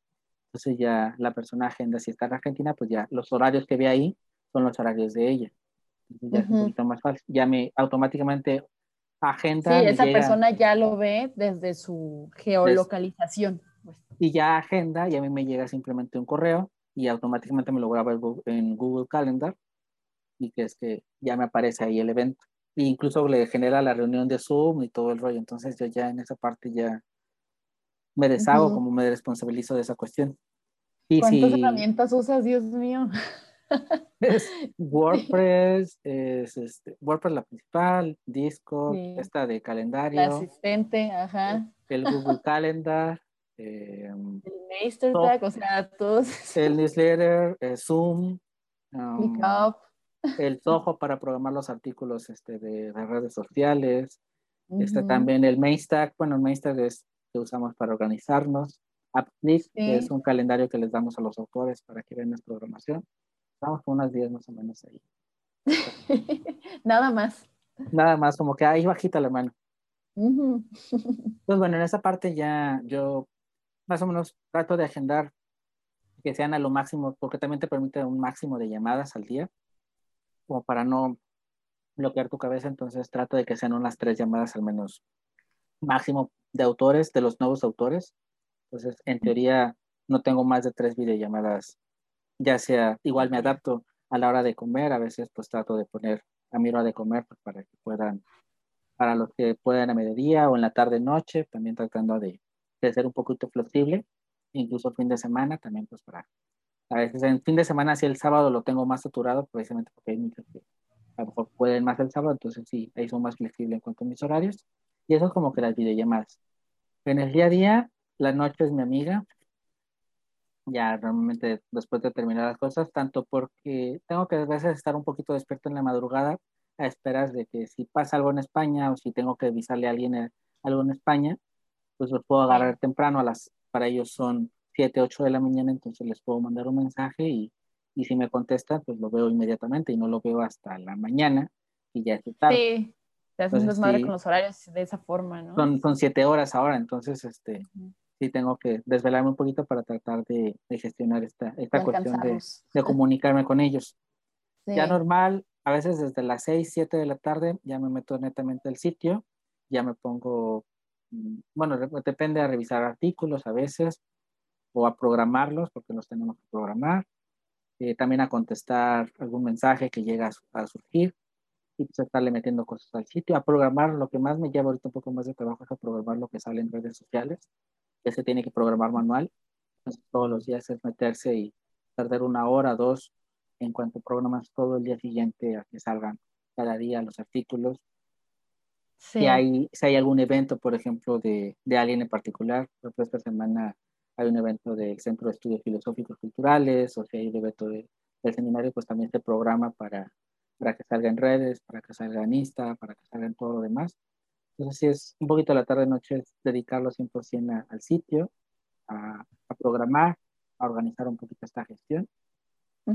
Speaker 3: entonces ya la persona agenda, si está en Argentina, pues ya los horarios que ve ahí son los horarios de ella. ya es un poquito más fácil, ya me automáticamente agenda.
Speaker 2: Sí, esa persona ya lo ve desde su geolocalización.
Speaker 3: Pues. Y ya agenda y a mí me llega simplemente un correo y automáticamente me lo graba en Google Calendar y que es que ya me aparece ahí el evento. E incluso le genera la reunión de Zoom y todo el rollo. Entonces yo ya en esa parte ya me deshago, como me responsabilizo de esa cuestión.
Speaker 2: Y ¿Cuántas herramientas usas, Dios mío?
Speaker 3: Es WordPress, es este, WordPress la principal, Discord, esta de calendario.
Speaker 2: El asistente, ajá.
Speaker 3: El Google Calendar.
Speaker 2: Em, el Mastertag, o sea, todos.
Speaker 3: El newsletter, el Zoom. Um, el Zoho para programar los artículos este, de, redes sociales, este, también el Mainstack, bueno, el Mainstack es que usamos para organizarnos, AppList, que es un calendario que les damos a los autores para que vean la programación. Estamos con unas 10 más o menos ahí.
Speaker 2: Nada más.
Speaker 3: Nada más, como que ahí bajita la mano. Pues bueno, en esa parte ya yo más o menos trato de agendar que sean a lo máximo, porque también te permite un máximo de llamadas al día como para no bloquear tu cabeza, entonces trato de que sean unas tres llamadas al menos máximo de autores, de los nuevos autores. Entonces, en teoría, no tengo más de tres videollamadas, ya sea, igual me adapto a la hora de comer, a veces pues trato de poner a mi hora de comer pues, para que puedan, para los que puedan a mediodía o en la tarde noche, también tratando de, de ser un poquito flexible, incluso fin de semana también pues para a veces en fin de semana, si el sábado lo tengo más saturado, precisamente porque hay muchos que a lo mejor pueden más el sábado, entonces sí, ahí son más flexibles en cuanto a mis horarios. Y eso es como que las videollamadas. En el día a día, la noche es mi amiga. Ya normalmente después de terminar las cosas, tanto porque tengo que a veces estar un poquito despierto en la madrugada a esperas de que si pasa algo en España o si tengo que avisarle a alguien eh, algo en España, pues lo puedo agarrar temprano. A las, para ellos son 7, 8 de la mañana, entonces les puedo mandar un mensaje y, y si me contesta, pues lo veo inmediatamente y no lo veo hasta la mañana y ya es tarde.
Speaker 2: Sí, te haces desmadre con los horarios de esa forma, ¿no?
Speaker 3: Son, son siete horas ahora, entonces este, sí tengo que desvelarme un poquito para tratar de, de gestionar esta, esta cuestión de, de, comunicarme con ellos. Ya normal, a veces desde las 6, 7 de la tarde ya me meto netamente al sitio, ya me pongo, mm, bueno, depende de revisar artículos a veces, o a programarlos, porque los tenemos que programar, eh, también a contestar algún mensaje que llega a, surgir, y pues estarle metiendo cosas al sitio, a programar, lo que más me lleva ahorita un poco más de trabajo es a programar lo que sale en redes sociales, que se tiene que programar manual, entonces todos los días es meterse y perder una hora, dos, en cuanto programas todo el día siguiente a que salgan cada día los artículos. Si, hay, si hay algún evento, por ejemplo, de, de alguien en particular, por ejemplo, esta semana hay un evento del Centro de Estudios Filosóficos Culturales, o si hay un evento de, del seminario, pues también se programa para para que salga en redes, para que salga en Insta, para que salga en todo lo demás. Entonces, sí es un poquito la tarde-noche dedicarlo 100% al sitio, a, programar, a organizar un poquito esta gestión.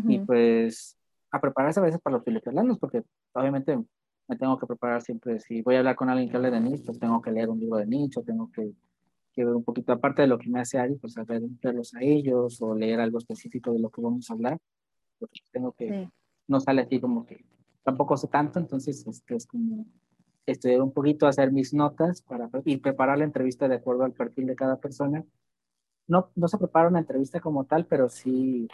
Speaker 3: Y pues a prepararse a veces para los filosofalanos, porque obviamente me tengo que preparar siempre. Si voy a hablar con alguien que hable de nicho, pues tengo que leer un libro de nicho, tengo que, que ver un poquito, aparte de lo que me hace Ari, pues saber verlos a ellos o leer algo específico de lo que vamos a hablar, porque tengo que, no sale así como que tampoco sé tanto, entonces este, es como estudiar un poquito, hacer mis notas para, y preparar la entrevista de acuerdo al perfil de cada persona. No, no se prepara una entrevista como tal, pero sí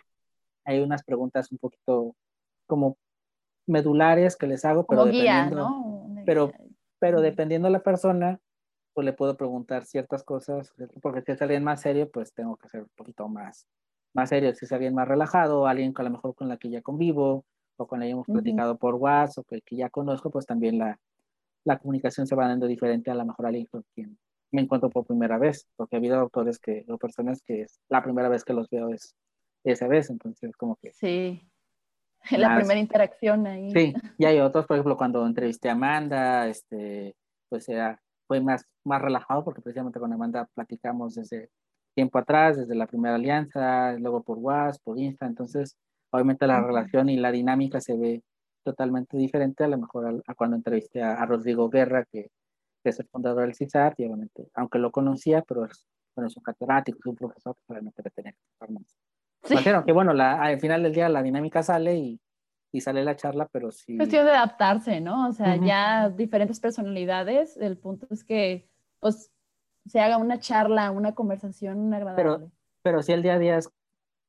Speaker 3: hay unas preguntas un poquito como medulares que les hago, pero dependiendo, pero, pero dependiendo de la persona, pues le puedo preguntar ciertas cosas, porque si es alguien más serio, pues tengo que ser un poquito más, más serio, si es alguien más relajado, alguien que a lo mejor con la que ya convivo, o con ella hemos platicado por WhatsApp, o que, que, ya conozco, pues también la, la comunicación se va dando diferente a lo mejor alguien con quien me encuentro por primera vez, porque ha habido autores que, o personas que es la primera vez que los veo es esa vez, entonces como que...
Speaker 2: Sí, la primera interacción ahí.
Speaker 3: Sí, y hay otros, por ejemplo, cuando entrevisté a Amanda, este, pues era, fue más, más relajado, porque precisamente con Amanda platicamos desde tiempo atrás, desde la primera alianza, luego por WhatsApp, por Insta, entonces obviamente la relación y la dinámica se ve totalmente diferente a lo mejor a, cuando entrevisté a, Rodrigo Guerra, que, es el fundador del CISAR, y obviamente, aunque lo conocía, pero es, bueno, es un catedrático, es un profesor, pues obviamente debe tener más. Sí. que bueno, la, al final del día la dinámica sale y, y sale la charla, pero sí.
Speaker 2: Cuestión de adaptarse, ¿no? O sea, ya diferentes personalidades, el punto es que, pues, se haga una charla, una conversación agradable.
Speaker 3: Pero, pero sí el día a día es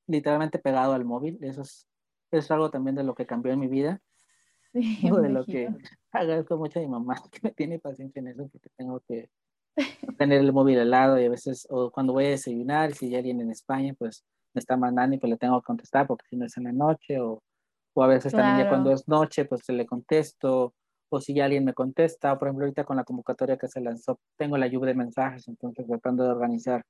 Speaker 3: literalmente pegado al móvil. Eso es, es algo también de lo que cambió en mi vida. Sí, de lo que agradezco mucho a mi mamá que me tiene paciencia en eso porque tengo que tener el móvil al lado y a veces, o cuando voy a desayunar, si hay alguien en España, pues me está mandando y pues le tengo que contestar porque si no es en la noche, o, o a veces también ya cuando es noche, pues se le contesto, o si ya alguien me contesta, o por ejemplo ahorita con la convocatoria que se lanzó, tengo la lluvia de mensajes, entonces tratando de organizar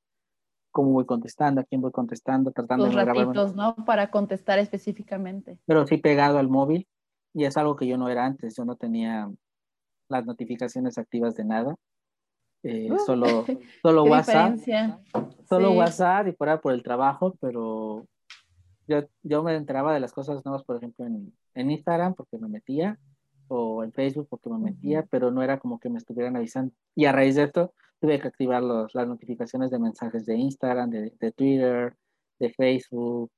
Speaker 3: cómo voy contestando, a quién voy contestando, tratando
Speaker 2: Los de ratitos, ¿no? Para contestar específicamente.
Speaker 3: Pero sí pegado al móvil y es algo que yo no era antes, yo no tenía las notificaciones activas de nada. Eh, uh, solo solo WhatsApp. Solo WhatsApp y por por el trabajo, pero yo, yo me enteraba de las cosas nuevas, por ejemplo, en, en Instagram porque me metía o en Facebook porque me metía, pero no era como que me estuvieran avisando. Y a raíz de esto, tuve que activar los, las notificaciones de mensajes de Instagram, de, de, Twitter, de Facebook,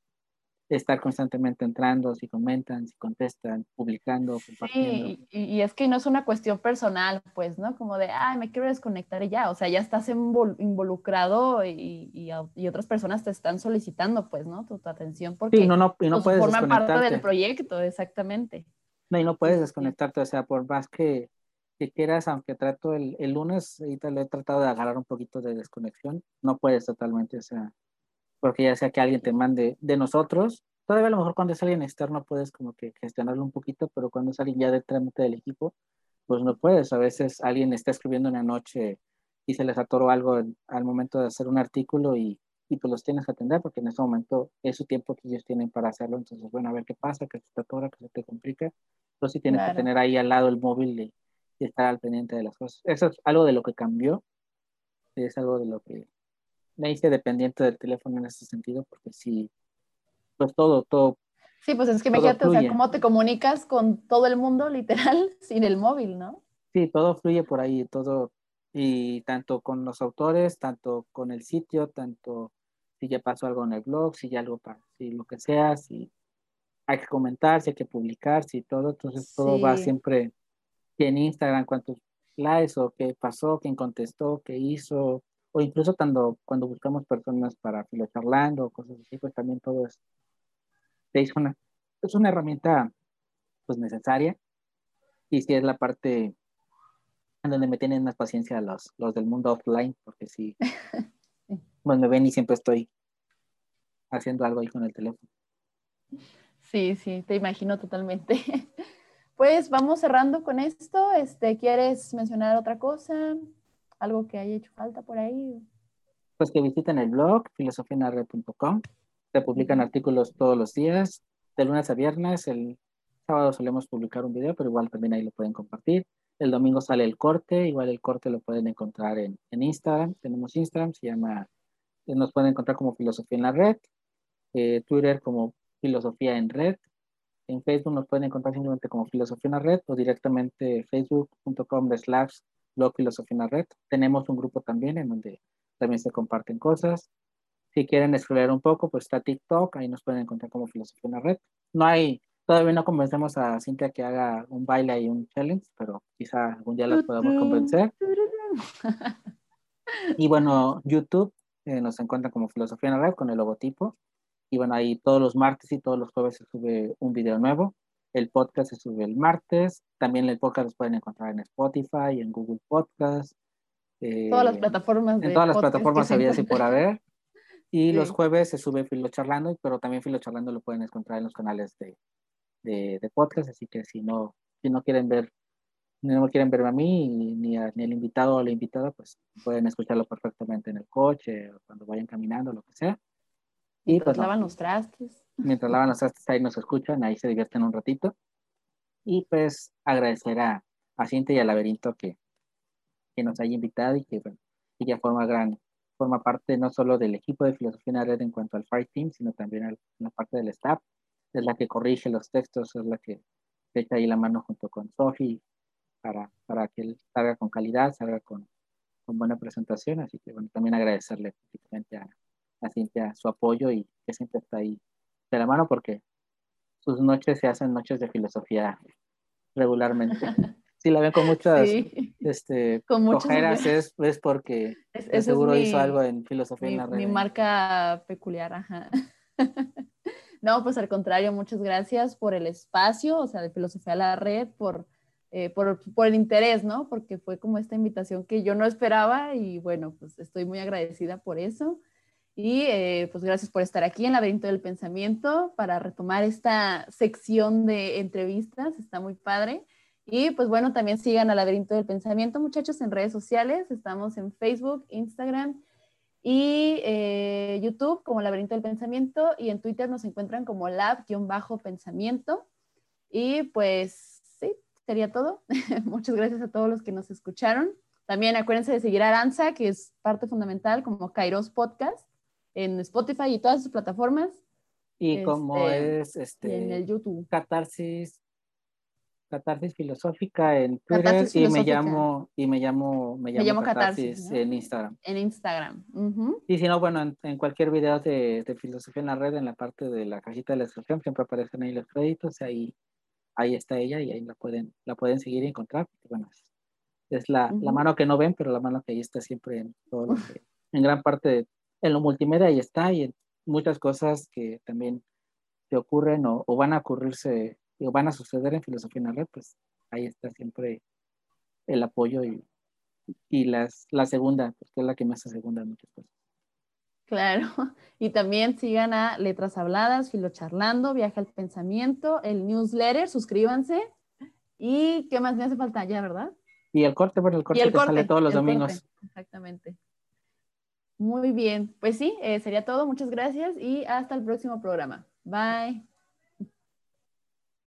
Speaker 3: estar constantemente entrando, si comentan, si contestan, publicando, compartiendo.
Speaker 2: Sí, y, y, es que no es una cuestión personal, pues, ¿no? Como de, ay, me quiero desconectar y ya, o sea, ya estás involucrado y, y, y otras personas te están solicitando, pues, ¿no? Tu, tu atención porque
Speaker 3: sí, no, no, y no
Speaker 2: pues, forman parte del proyecto, exactamente.
Speaker 3: No, y no puedes desconectarte, o sea, por más que que quieras, aunque trato el, el lunes, ahorita le he tratado de agarrar un poquito de desconexión, no puedes totalmente, o sea, porque ya sea que alguien te mande de nosotros, todavía a lo mejor cuando es alguien externo puedes como que gestionarlo un poquito, pero cuando es alguien ya de trámite del equipo, pues no puedes. A veces alguien está escribiendo una noche y se les atoró algo al momento de hacer un artículo y, y pues los tienes que atender porque en ese momento es su tiempo que ellos tienen para hacerlo. Entonces, bueno, a ver qué pasa, que se te atora, que se te complica. Entonces sí tienes que tener ahí al lado el móvil y, estar al pendiente de las cosas. Eso es algo de lo que cambió, es algo de lo que me hice dependiente del teléfono en ese sentido, porque sí, pues todo, todo.
Speaker 2: Sí, pues es que imagínate, o sea, cómo te comunicas con todo el mundo, literal, sin el móvil, ¿no?
Speaker 3: Sí, todo fluye por ahí, todo, y tanto con los autores, tanto con el sitio, tanto si ya pasó algo en el blog, si ya algo, si lo que sea, si hay que comentar, si hay que publicar, si todo, entonces todo va siempre en Instagram cuántos likes o qué pasó, quién contestó, qué hizo, o incluso cuando, cuando buscamos personas para filocharlando o cosas así, pues también todo es, es una, es una herramienta pues necesaria y sí es la parte en donde me tienen más paciencia los, los del mundo offline, porque sí, pues me ven y siempre estoy haciendo algo ahí con el teléfono.
Speaker 2: Sí, sí, te imagino totalmente. Pues vamos cerrando con esto. Este, ¿Quieres mencionar otra cosa? ¿Algo que haya hecho falta por ahí?
Speaker 3: Pues que visiten el blog filosofianarred.com. Se publican artículos todos los días, de lunes a viernes. El sábado solemos publicar un video, pero igual también ahí lo pueden compartir. El domingo sale el corte, igual el corte lo pueden encontrar en, en Instagram. Tenemos Instagram, se llama, nos pueden encontrar como Filosofía en la Red. Eh, Twitter como Filosofía en Red. En Facebook nos pueden encontrar simplemente como Filosofía en la Red o directamente facebook.com slash blog Filosofía en la Red. Tenemos un grupo también en donde también se comparten cosas. Si quieren explorar un poco, pues está TikTok, ahí nos pueden encontrar como Filosofía en la Red. No hay, todavía no convencemos a Cintia que haga un baile y un challenge, pero quizá algún día las podamos convencer. Y bueno, YouTube eh, nos encuentra como Filosofía en la Red con el logotipo. Y bueno, ahí todos los martes y todos los jueves se sube un video nuevo. El podcast se sube el martes. También el podcast los pueden encontrar en Spotify, en Google Podcast.
Speaker 2: Eh, todas las plataformas.
Speaker 3: En todas las plataformas había así por haber. Y los jueves se sube Filo Charlando, pero también Filo Charlando lo pueden encontrar en los canales de, de, de podcast. Así que si no, si no quieren ver, no quieren verme a mí, ni, a, ni al invitado o la invitada, pues pueden escucharlo perfectamente en el coche o cuando vayan caminando, lo que sea.
Speaker 2: Y mientras pues, lavan los trastes.
Speaker 3: Mientras lavan los trastes, ahí nos escuchan, ahí se divierten un ratito. Y pues agradecer a, a Cintia y al Laberinto que, que nos haya invitado y que bueno, ella forma gran, forma parte no solo del equipo de filosofía en la red en cuanto al Fire Team, sino también en la parte del staff. Es la que corrige los textos, es la que echa ahí la mano junto con Sofi para, para que él salga con calidad, salga con, con buena presentación. Así que bueno, también agradecerle a, a Cintia su apoyo y que siempre está ahí de la mano porque sus noches se hacen noches de filosofía regularmente. Si la ven con muchas este, con cojeras es, es, porque seguro hizo algo en filosofía
Speaker 2: mi,
Speaker 3: en la red.
Speaker 2: Mi marca peculiar, ajá. No, pues al contrario, muchas gracias por el espacio, o sea, de Filosofía a la Red, por, eh, por, por, el interés, ¿no? Porque fue como esta invitación que yo no esperaba y bueno, pues estoy muy agradecida por eso. Y eh, pues gracias por estar aquí en Laberinto del Pensamiento para retomar esta sección de entrevistas. Está muy padre. Y pues bueno, también sigan a Laberinto del Pensamiento, muchachos, en redes sociales. Estamos en Facebook, Instagram y eh, YouTube como Laberinto del Pensamiento y en Twitter nos encuentran como lab-pensamiento. Y pues sí, sería todo. Muchas gracias a todos los que nos escucharon. También acuérdense de seguir a Aranza, que es parte fundamental como Kairos Podcast en Spotify y todas sus plataformas.
Speaker 3: Y como este, es este
Speaker 2: en el YouTube.
Speaker 3: Catarsis Catarsis filosófica en Twitter y me llamo y me llamo me llamo, Catarsis, en Instagram.
Speaker 2: En Instagram.
Speaker 3: Y si no, bueno, en, cualquier video de, de, filosofía en la red, en la parte de la cajita de la descripción, siempre aparecen ahí los créditos, ahí, ahí está ella y ahí la pueden, la pueden seguir y encontrar. Bueno, es, la, la, mano que no ven, pero la mano que ahí está siempre en todo lo que, en gran parte de en lo multimedia ahí está y en muchas cosas que también te ocurren o, van a ocurrirse o van a suceder en filosofía en la red, pues ahí está siempre el apoyo y, y las, la segunda, porque es la que me hace segunda muchas cosas.
Speaker 2: Claro, y también sigan a Letras Habladas, Filocharlando, Viaje al Pensamiento, el newsletter, suscríbanse. ¿Y qué más me hace falta ya, verdad?
Speaker 3: Y el corte, bueno, el corte, que sale todos los domingos.
Speaker 2: exactamente. Muy bien, pues sí, eh, sería todo. Muchas gracias y hasta el próximo programa. Bye.